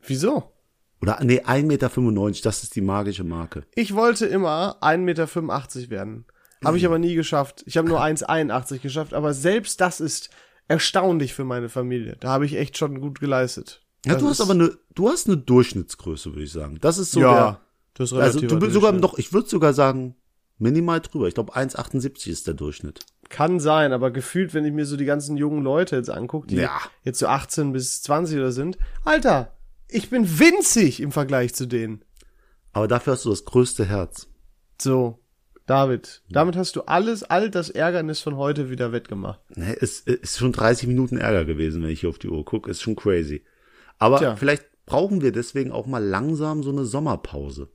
Wieso? Oder nee, 1,95 Meter, das ist die magische Marke. Ich wollte immer 1,85 Meter werden. Habe Mhm. ich aber nie geschafft. Ich habe nur *laughs* 1,81 geschafft, aber selbst das ist erstaunlich für meine Familie. Da habe ich echt schon gut geleistet. Ja, Das du hast aber eine, du hast eine Durchschnittsgröße, würde ich sagen. Das ist so ja, das ist der, also relativ du bist sogar noch, ich würde sogar sagen, minimal drüber. Ich glaube 1,78 ist der Durchschnitt. Kann sein, aber gefühlt, wenn ich mir so die ganzen jungen Leute jetzt angucke, die Ja. jetzt so 18 bis 20 oder sind, Alter, ich bin winzig im Vergleich zu denen. Aber dafür hast du das größte Herz. So, David, damit hast du alles, all das Ärgernis von heute wieder wettgemacht. Ne, es ist schon 30 Minuten Ärger gewesen, wenn ich hier auf die Uhr gucke. Ist schon crazy. Aber Tja. vielleicht brauchen wir deswegen auch mal langsam so eine Sommerpause.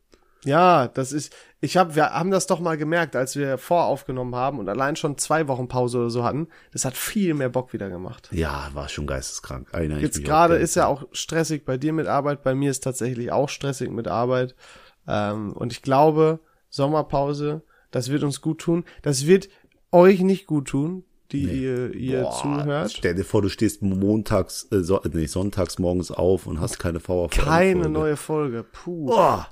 Ja, das ist, ich hab, wir haben das doch mal gemerkt, als wir voraufgenommen haben und allein schon zwei Wochen Pause oder so hatten. Das hat viel mehr Bock wieder gemacht. Ja, war schon geisteskrank. Erinnere Jetzt gerade ist ja auch stressig bei dir mit Arbeit, bei mir ist tatsächlich auch stressig mit Arbeit. Ähm, und ich glaube, Sommerpause, das wird uns gut tun. Das wird euch nicht gut tun, die ihr, ihr Boah, zuhört. Stell dir vor, du stehst montags, äh, so, nee, sonntags morgens auf und hast keine VfL. Keine neue Folge. Puh. Boah.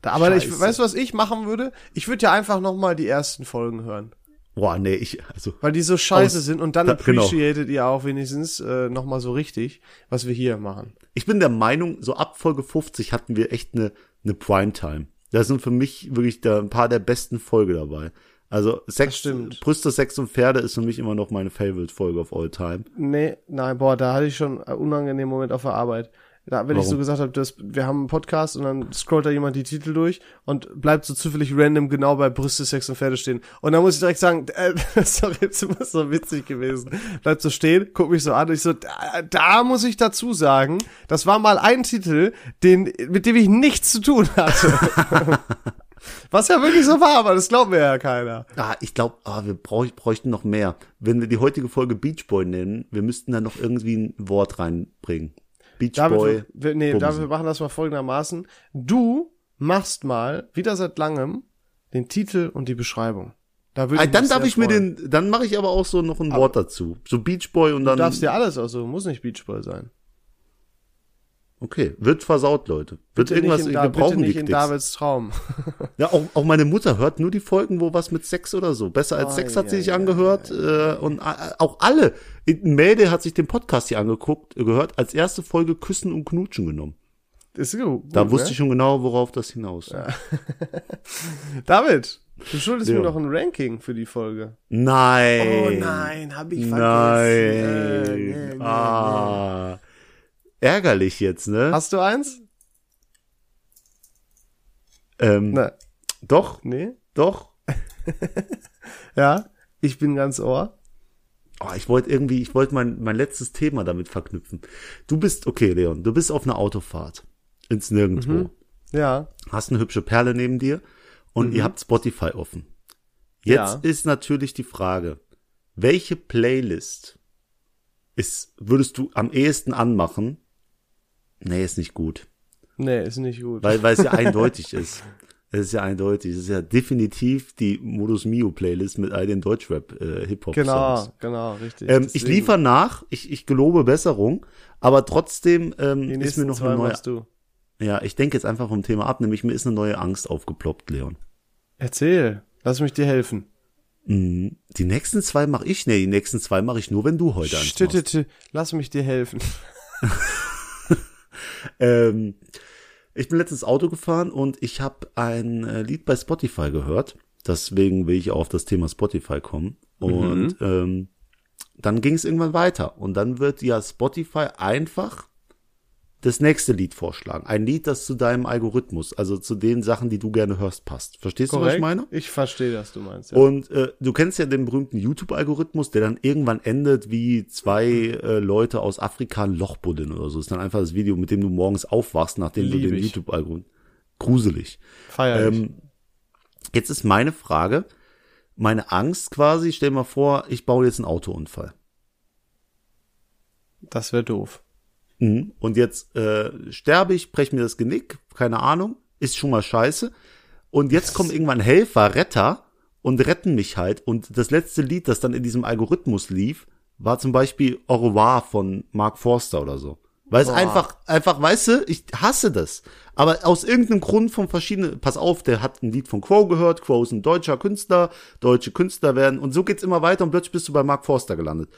Da, aber ich, weißt du, was ich machen würde? Ich würde ja einfach noch mal die ersten Folgen hören. Boah, nee, ich, also, Weil die so scheiße Aus- sind und dann da- genau. appreciated ihr auch wenigstens äh, noch mal so richtig, was wir hier machen. ich bin der Meinung, so ab Folge 50 hatten wir echt eine, eine Primetime. Da sind für mich wirklich da ein paar der besten Folge dabei. Also Sex. Brüste, Sex und Pferde ist für mich immer noch meine Favorite-Folge of all time. Nee, nein, boah, da hatte ich schon einen unangenehmen Moment auf der Arbeit. Da, wenn ich Warum? so gesagt habe, dass wir haben einen Podcast und dann scrollt da jemand die Titel durch und bleibt so zufällig random genau bei Brüste, Sex und Pferde stehen. Und dann muss ich direkt sagen, äh, *laughs* das ist so witzig gewesen. Bleibt so stehen, guckt mich so an und ich so, da, da muss ich dazu sagen, das war mal ein Titel, den, mit dem ich nichts zu tun hatte. *laughs* *laughs* Was ja wirklich so war, aber das glaubt mir ja keiner. Ah, ich glaube, ah, wir brauch, bräuchten noch mehr. Wenn wir die heutige Folge Beach Boy nennen, wir müssten da noch irgendwie ein Wort reinbringen. Beach David, Boy. wir, nee, Bumsen. David, wir machen das mal folgendermaßen. Du machst mal, wieder seit langem, den Titel und die Beschreibung. Da würde Ah, dann darf ich mir freuen. den, dann mache ich aber auch so noch ein Wort dazu. So Beach Boy und Du dann. darfst dir alles aussuchen, muss nicht Beachball sein. Okay, wird versaut, Leute. Wird Bitte irgendwas, in, wir da, bitte brauchen nicht in Dickpics. Davids Traum. Ja, *laughs* auch, auch meine Mutter hört nur die Folgen, wo was mit Sex oder so. Besser als Oh, Sex hat sie ja, sich ja, angehört. Äh, und äh, auch alle. Mädel hat sich den Podcast hier angeguckt, äh, gehört, als erste Folge Küssen und Knutschen genommen. Ist gut. Da gut, wusste ne? ich schon genau, worauf das hinaus. *laughs* David, du schuldest Ja. mir noch ein Ranking für die Folge. Nein. hab ich Nein. Äh, nee, nee, nee. ah. Ärgerlich jetzt, ne? Hast du eins? ähm, Ne. Doch, Nee? doch. *laughs* Ja? Ich bin ganz ohr. Oh, ich wollte irgendwie, ich wollte mein, mein letztes Thema damit verknüpfen. Du bist, okay, Leon, du bist auf einer Autofahrt ins Nirgendwo. Mhm. Ja. Hast eine hübsche Perle neben dir und ihr habt Spotify offen. Jetzt Ja. ist natürlich die Frage, welche Playlist ist, würdest du am ehesten anmachen? Nee, ist nicht gut. Nee, ist nicht gut. Weil, weil es ja *laughs* eindeutig ist. Es ist ja eindeutig. Es ist ja definitiv die Modus Mio Playlist mit all den Deutschrap äh, Hip Hop Genau, Songs. genau, richtig. Ähm, ich liefere nach. Ich, ich gelobe Besserung. Aber trotzdem ähm, ist mir noch eine neue. Ja, ich denke jetzt einfach vom Thema ab. Nämlich mir ist eine neue Angst aufgeploppt, Leon. Erzähl, lass mich dir helfen. Mhm. Die nächsten zwei mache ich. Nee, die nächsten zwei mache ich nur, wenn du heute. Stüttete, lass mich dir helfen. *laughs* Ähm, ich bin letztens Auto gefahren und ich habe ein äh, Lied bei Spotify gehört. Deswegen will ich auch auf das Thema Spotify kommen. Und ähm, dann ging es irgendwann weiter. Und dann wird ja Spotify einfach das nächste Lied vorschlagen. Ein Lied, das zu deinem Algorithmus, also zu den Sachen, die du gerne hörst, passt. Verstehst du, was ich meine? Ich verstehe, was du meinst. Ja. Und äh, du kennst ja den berühmten YouTube-Algorithmus, der dann irgendwann endet wie zwei äh, Leute aus Afrika ein Loch buddeln oder so. Ist dann einfach das Video, mit dem du morgens aufwachst, nachdem Lieb du den. YouTube-Algorithmus. Gruselig. Feier ich. Ähm, jetzt ist meine Frage, meine Angst quasi, stell mal vor, ich baue jetzt einen Autounfall. Das wäre doof. Mhm. Und jetzt äh, sterbe ich, brech mir das Genick, keine Ahnung, ist schon mal scheiße. Und jetzt kommen irgendwann Helfer, Retter und retten mich halt. Und das letzte Lied, das dann in diesem Algorithmus lief, war zum Beispiel Au revoir von Mark Forster oder so. Weil es Boah. einfach, einfach, weißt du, ich hasse das. Aber aus irgendeinem Grund von verschiedenen, pass auf, der hat ein Lied von Quo gehört, Quo ist ein deutscher Künstler, deutsche Künstler werden, und so geht's immer weiter und plötzlich bist du bei Mark Forster gelandet.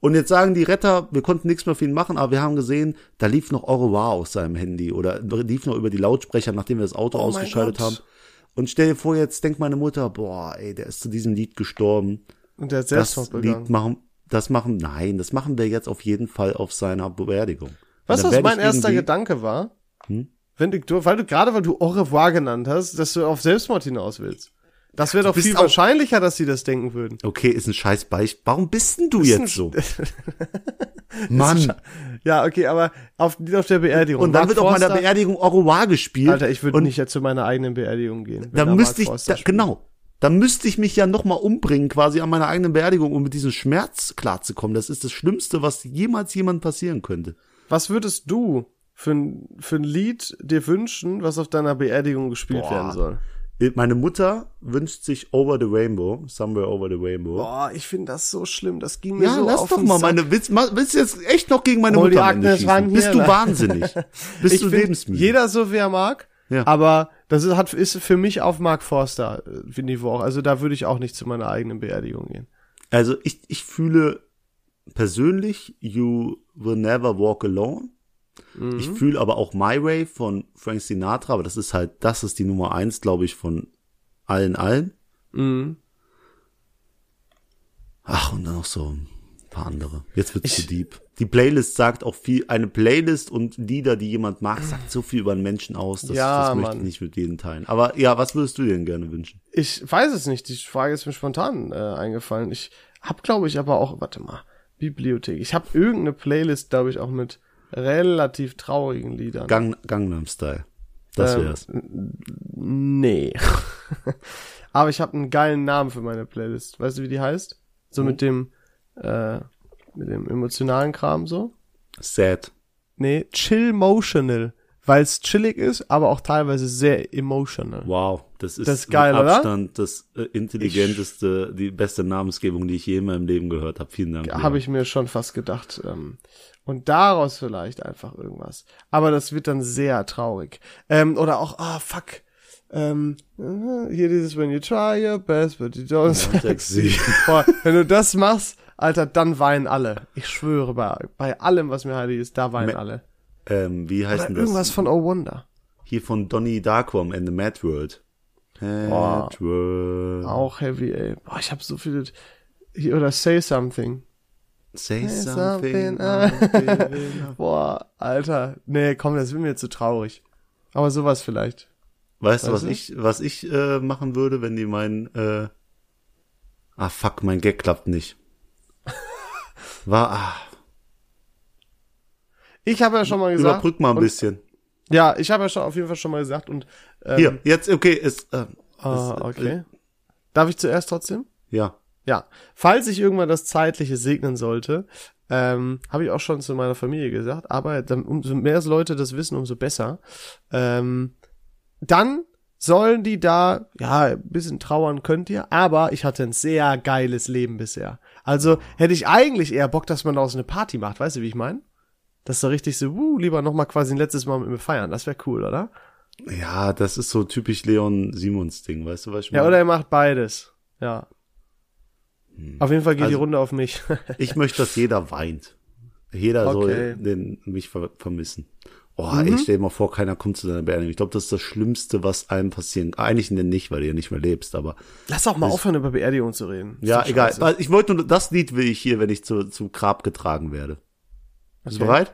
Und jetzt sagen die Retter, wir konnten nichts mehr für ihn machen, aber wir haben gesehen, da lief noch Au revoir aus seinem Handy oder lief noch über die Lautsprecher, nachdem wir das Auto Oh ausgeschaltet haben. Und stell dir vor, jetzt denkt meine Mutter, boah, ey, der ist zu diesem Lied gestorben. Und der hat Das Selbstmord Lied begangen. machen, das machen, nein, das machen wir jetzt auf jeden Fall auf seiner Beerdigung. Weißt du, was werd mein erster Gedanke war? Hm? Wenn du, du, weil du gerade, weil du Au revoir genannt hast, dass du auf Selbstmord hinaus willst. Das wäre doch viel auch- wahrscheinlicher, dass sie das denken würden. Okay, ist ein scheiß Beispiel. Warum bist denn du Ist jetzt so? *laughs* Mann. Ja, okay, aber auf, auf der Beerdigung. Und dann Mark wird auf meiner Forster- Beerdigung Au revoir gespielt. Alter, ich würde nicht jetzt zu meiner eigenen Beerdigung gehen. Da müsste ich, Forster da, genau. Da müsste ich mich ja noch mal umbringen, quasi an meiner eigenen Beerdigung, um mit diesem Schmerz klarzukommen. Das ist das Schlimmste, was jemals jemand passieren könnte. Was würdest du für ein, für ein Lied dir wünschen, was auf deiner Beerdigung gespielt Boah. werden soll? Meine Mutter wünscht sich Over the Rainbow, Somewhere Over the Rainbow. Boah, ich finde das so schlimm. Das ging mir Ja, so lass auf doch den mal Sack. meine, willst, willst du jetzt echt noch gegen meine die Mutter Agnes ran Bist du ne? wahnsinnig? *laughs* Bist ich du lebensmüde? jeder so wie er mag, Ja. aber das ist, hat, ist für mich auf Mark Forster äh, Niveau auch. Also da würde ich auch nicht zu meiner eigenen Beerdigung gehen. Also ich, ich fühle persönlich You Will Never Walk Alone. Mhm. Ich fühle aber auch My Way von Frank Sinatra, aber das ist halt, das ist die Nummer eins, glaube ich, von allen allen. Mhm. Ach, und dann noch so ein paar andere. Jetzt wird's Ich- zu deep. Die Playlist sagt auch viel, eine Playlist und Lieder, die jemand mag, sagt so viel über einen Menschen aus. Das, Ja, das möchte ich Mann. nicht mit jedem teilen. Aber ja, was würdest du dir denn gerne wünschen? Ich weiß es nicht. Die Frage ist mir spontan äh, eingefallen. Ich hab, glaube ich, aber auch, warte mal, Bibliothek. Ich habe irgendeine Playlist, glaube ich, auch mit relativ traurigen Liedern. Gang, Gangnam Style. Das Ähm, wär's. Nee. *laughs* aber ich habe einen geilen Namen für meine Playlist. Weißt du, wie die heißt? So mit dem, äh, mit dem emotionalen Kram so? Sad. Nee, Chill Motional. Weil es chillig ist, aber auch teilweise sehr emotional. Wow, das ist, Das ist geil, mit oder? Abstand das äh, intelligenteste, die beste Namensgebung, die ich je in meinem Leben gehört habe. Vielen Dank. Habe ich mir schon fast gedacht. Ähm, und daraus vielleicht einfach irgendwas. Aber das wird dann sehr traurig. Ähm, oder auch, ah, fuck. Ähm, äh, hier dieses When you try your best, but you don't sexy. *laughs* Boah, wenn du das machst, Alter, dann weinen alle. Ich schwöre, bei, bei allem, was mir heilig ist, da weinen Me- alle. Ähm, wie heißt denn das? irgendwas von Oh Wonder. Hier von Donnie Darko am Ende, Mad World. Mad World. Auch heavy, ey. Boah, ich habe so viele. Hier, oder Say Something. Say Say something. *laughs* Boah, Alter. Nee, komm, das wird mir zu traurig. Aber sowas vielleicht. Weißt du, was Weißt du? ich, was ich äh, machen würde, wenn die meinen, äh, ah fuck, mein Gag klappt nicht. *laughs* War, ah, Ich habe ja schon mal gesagt. überbrück mal ein und- bisschen. Ja, ich habe ja schon auf jeden Fall schon mal gesagt und ähm, Hier, jetzt, okay, ist, äh, Ah, ist, okay. Darf ich zuerst trotzdem? ja. Ja. Falls ich irgendwann das Zeitliche segnen sollte, ähm, habe ich auch schon zu meiner Familie gesagt, aber dann, umso mehr Leute das wissen, umso besser. Ähm, dann sollen die da, ja, ein bisschen trauern könnt ihr, aber ich hatte ein sehr geiles Leben bisher. Also hätte ich eigentlich eher Bock, dass man daraus eine Party macht, weißt du, wie ich meine? Das ist so richtig so, uh, lieber noch mal quasi ein letztes Mal mit mir feiern, das wäre cool, oder? Ja, das ist so typisch Leon Simons Ding, weißt du, was ich meine? Ja, oder er macht beides, ja. Auf jeden Fall geht die Also- Runde auf mich. *laughs* Ich möchte, dass jeder weint. Jeder Okay. soll den, mich ver vermissen. Oh, ey, stell dir mal vor, keiner kommt zu deiner Beerdigung. Ich glaube, das ist das Schlimmste, was einem passieren kann. Eigentlich denn nicht, weil du ja nicht mehr lebst, aber Lass auch mal aufhören, über Beerdigung zu reden. Ja, egal. Also Ich wollte nur, das Lied will ich hier, wenn ich zu, zum Grab getragen werde. Bist du bereit?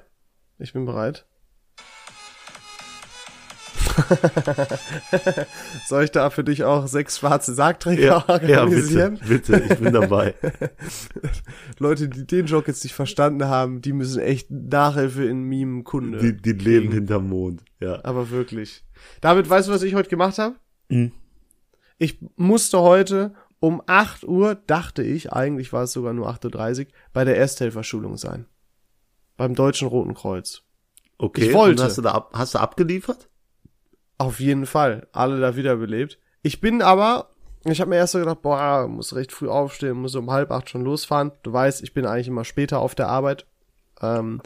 Ich bin bereit. *laughs* Soll ich da für dich auch sechs schwarze Sargträger ja, bitte, organisieren? bitte, ich bin dabei. *laughs* Leute, die den Joke jetzt nicht verstanden haben, die müssen echt Nachhilfe in Meme-Kunde. Die, die leben hinterm Mond. Ja. Aber wirklich. David, weißt du, was ich heute gemacht habe? Mhm. Ich musste heute um 8 Uhr, dachte ich, eigentlich war es sogar nur 8.30 Uhr, bei der Ersthelferschulung sein. Beim Deutschen Roten Kreuz. Okay, Ich wollte. Und hast du da ab, hast du abgeliefert? Auf jeden Fall. Alle da wiederbelebt. Ich bin aber, ich habe mir erst so gedacht, boah, muss recht früh aufstehen, muss um halb acht schon losfahren. Du weißt, ich bin eigentlich immer später auf der Arbeit. Ähm,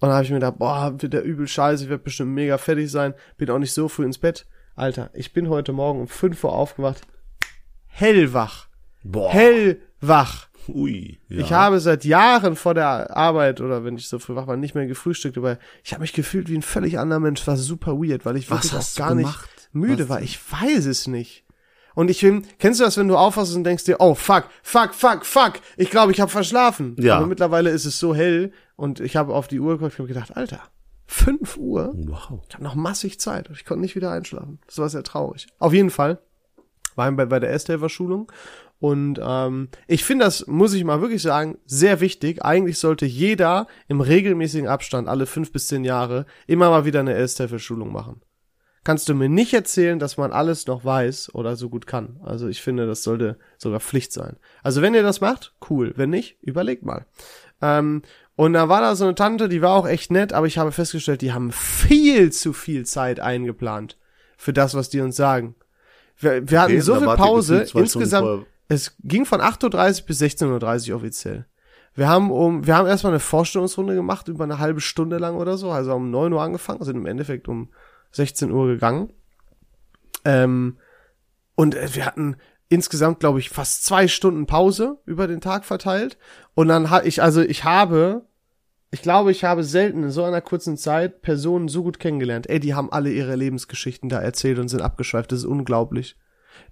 und dann habe ich mir gedacht, boah, wird der übel scheiße, ich werde bestimmt mega fertig sein. Bin auch nicht so früh ins Bett. Alter, ich bin heute Morgen um 5 Uhr aufgewacht. Hellwach. Boah. Hellwach. Ui. Ja. Ich habe seit Jahren vor der Arbeit oder wenn ich so früh wach war, nicht mehr gefrühstückt, aber ich habe mich gefühlt wie ein völlig anderer Mensch. War super weird, weil ich Was wirklich auch gar nicht müde Was war. Ich weiß es nicht. Und ich bin, kennst du das, wenn du aufwachst und denkst dir, oh fuck, fuck, fuck, fuck, ich glaube, ich habe verschlafen. Ja. Aber mittlerweile ist es so hell und ich habe auf die Uhr geguckt und gedacht, Alter, 5 Uhr? Wow. Ich habe noch massig Zeit. Ich konnte nicht wieder einschlafen. Das war sehr traurig. Auf jeden Fall war ich bei, bei der Ersthelfer-Schulung. Und ähm, ich finde das, muss ich mal wirklich sagen, sehr wichtig. Eigentlich sollte jeder im regelmäßigen Abstand, alle fünf bis zehn Jahre, immer mal wieder eine Ersthelfer-Schulung machen. Kannst du mir nicht erzählen, dass man alles noch weiß oder so gut kann. Also ich finde, das sollte sogar Pflicht sein. Also wenn ihr das macht, cool. Wenn nicht, überlegt mal. Ähm, und da war da so eine Tante, die war auch echt nett, aber ich habe festgestellt, die haben viel zu viel Zeit eingeplant für das, was die uns sagen. Wir, wir hatten Okay, so viel Pause, insgesamt. Es ging von 8.30 Uhr bis 16.30 Uhr offiziell. Wir haben um, wir haben erstmal eine Vorstellungsrunde gemacht, über eine halbe Stunde lang oder so, also um 9 Uhr angefangen, sind im Endeffekt um 16 Uhr gegangen. Ähm, und äh, wir hatten insgesamt, glaube ich, fast zwei Stunden Pause über den Tag verteilt. Und dann habe ich, also ich habe, ich glaube, ich habe selten in so einer kurzen Zeit Personen so gut kennengelernt. Ey, die haben alle ihre Lebensgeschichten da erzählt und sind abgeschweift. Das ist unglaublich.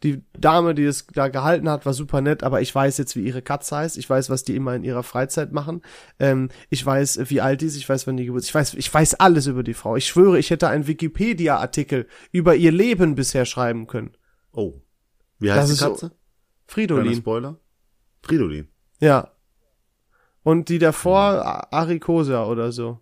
Die Dame, die es da gehalten hat, war super nett, aber ich weiß jetzt, wie ihre Katze heißt. Ich weiß, was die immer in ihrer Freizeit machen. Ähm, ich weiß, wie alt die ist. Ich weiß, wann die Geburt. Ich weiß, ich weiß alles über die Frau. Ich schwöre, ich hätte einen Wikipedia-Artikel über ihr Leben bisher schreiben können. Oh. Wie Das heißt die ist so- Katze? Kleiner Fridolin. Spoiler. Fridolin. Ja. Und die davor, Arikosa oder so.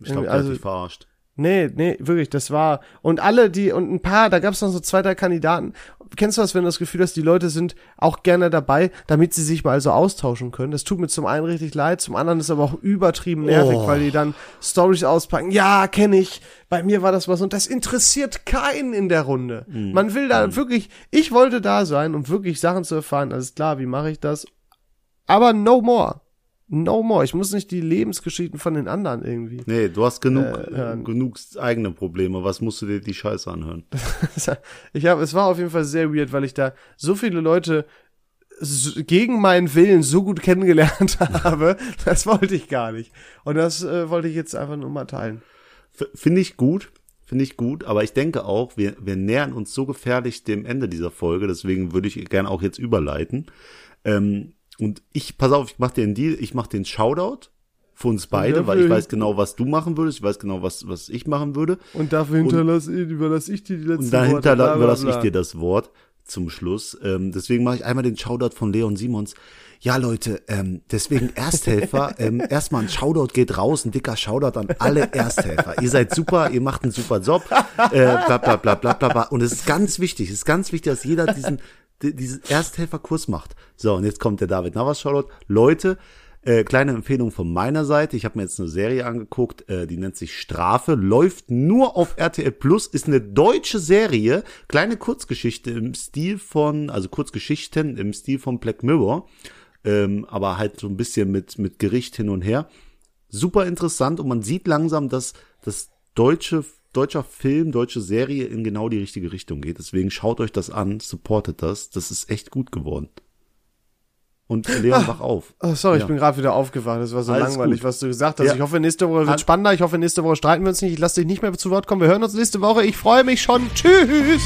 Ich glaube, also, dich verarscht. Nee, nee, wirklich, das war. Und alle, die, und ein paar, da gab es noch so zwei, drei Kandidaten. Kennst du das, wenn du das Gefühl hast, die Leute sind auch gerne dabei, damit sie sich mal so austauschen können? Das tut mir zum einen richtig leid, zum anderen ist aber auch übertrieben nervig, Oh. weil die dann Stories auspacken. Ja, kenne ich. Bei mir war das was und das interessiert keinen in der Runde. Mhm. Man will da wirklich, ich wollte da sein, um wirklich Sachen zu erfahren. Alles klar, wie mache ich das? Aber no more. No more. Ich muss nicht die Lebensgeschichten von den anderen irgendwie. Nee, du hast genug, Äh, genug eigene Probleme. Was musst du dir die Scheiße anhören? *laughs* Ich habe, es war auf jeden Fall sehr weird, weil ich da so viele Leute gegen meinen Willen so gut kennengelernt *laughs* habe. Das wollte ich gar nicht. Und das äh, wollte ich jetzt einfach nur mal teilen. Finde ich gut. Finde ich gut, aber ich denke auch, wir, wir nähern uns so gefährlich dem Ende dieser Folge, deswegen würde ich gerne auch jetzt überleiten. Ähm, und ich, pass auf, ich mach den Deal, ich mach den Shoutout für uns beide, dafür weil ich weiß genau, was du machen würdest, ich weiß genau, was, was ich machen würde. Und dafür hinterlasse, überlasse ich dir die letzten Und dahinter Worte. überlasse ich dir das Wort zum Schluss. Ähm, deswegen mache ich einmal den Shoutout von Leon Simons. Ja, Leute, ähm, deswegen Ersthelfer. *laughs* ähm, erstmal ein Shoutout geht raus, ein dicker Shoutout an alle Ersthelfer. ihr seid super, ihr macht einen super Job. Äh, bla, bla, bla, bla, bla, bla. Und es ist ganz wichtig, es ist ganz wichtig, dass jeder diesen, di- diesen Ersthelferkurs macht. So, und jetzt kommt der David Navas Shoutout. Leute, Äh, kleine Empfehlung von meiner Seite. Ich habe mir jetzt eine Serie angeguckt, äh, die nennt sich Strafe, läuft nur auf RTL Plus, ist eine deutsche Serie, kleine Kurzgeschichte im Stil von, also Kurzgeschichten im Stil von Black Mirror, ähm, aber halt so ein bisschen mit, mit Gericht hin und her. Super interessant und man sieht langsam, dass das deutsche deutscher Film, deutsche Serie in genau die richtige Richtung geht. Deswegen schaut euch das an, supportet das. Das ist echt gut geworden. Und Leon, wach auf. Oh, sorry, Ja. ich bin gerade wieder aufgewacht. Das war so Alles langweilig, gut. was du gesagt hast. Ja. Ich hoffe, nächste Woche wird An- spannender. Ich hoffe, nächste Woche streiten wir uns nicht. Ich lasse dich nicht mehr zu Wort kommen. Wir hören uns nächste Woche. Ich freue mich schon. Tschüss.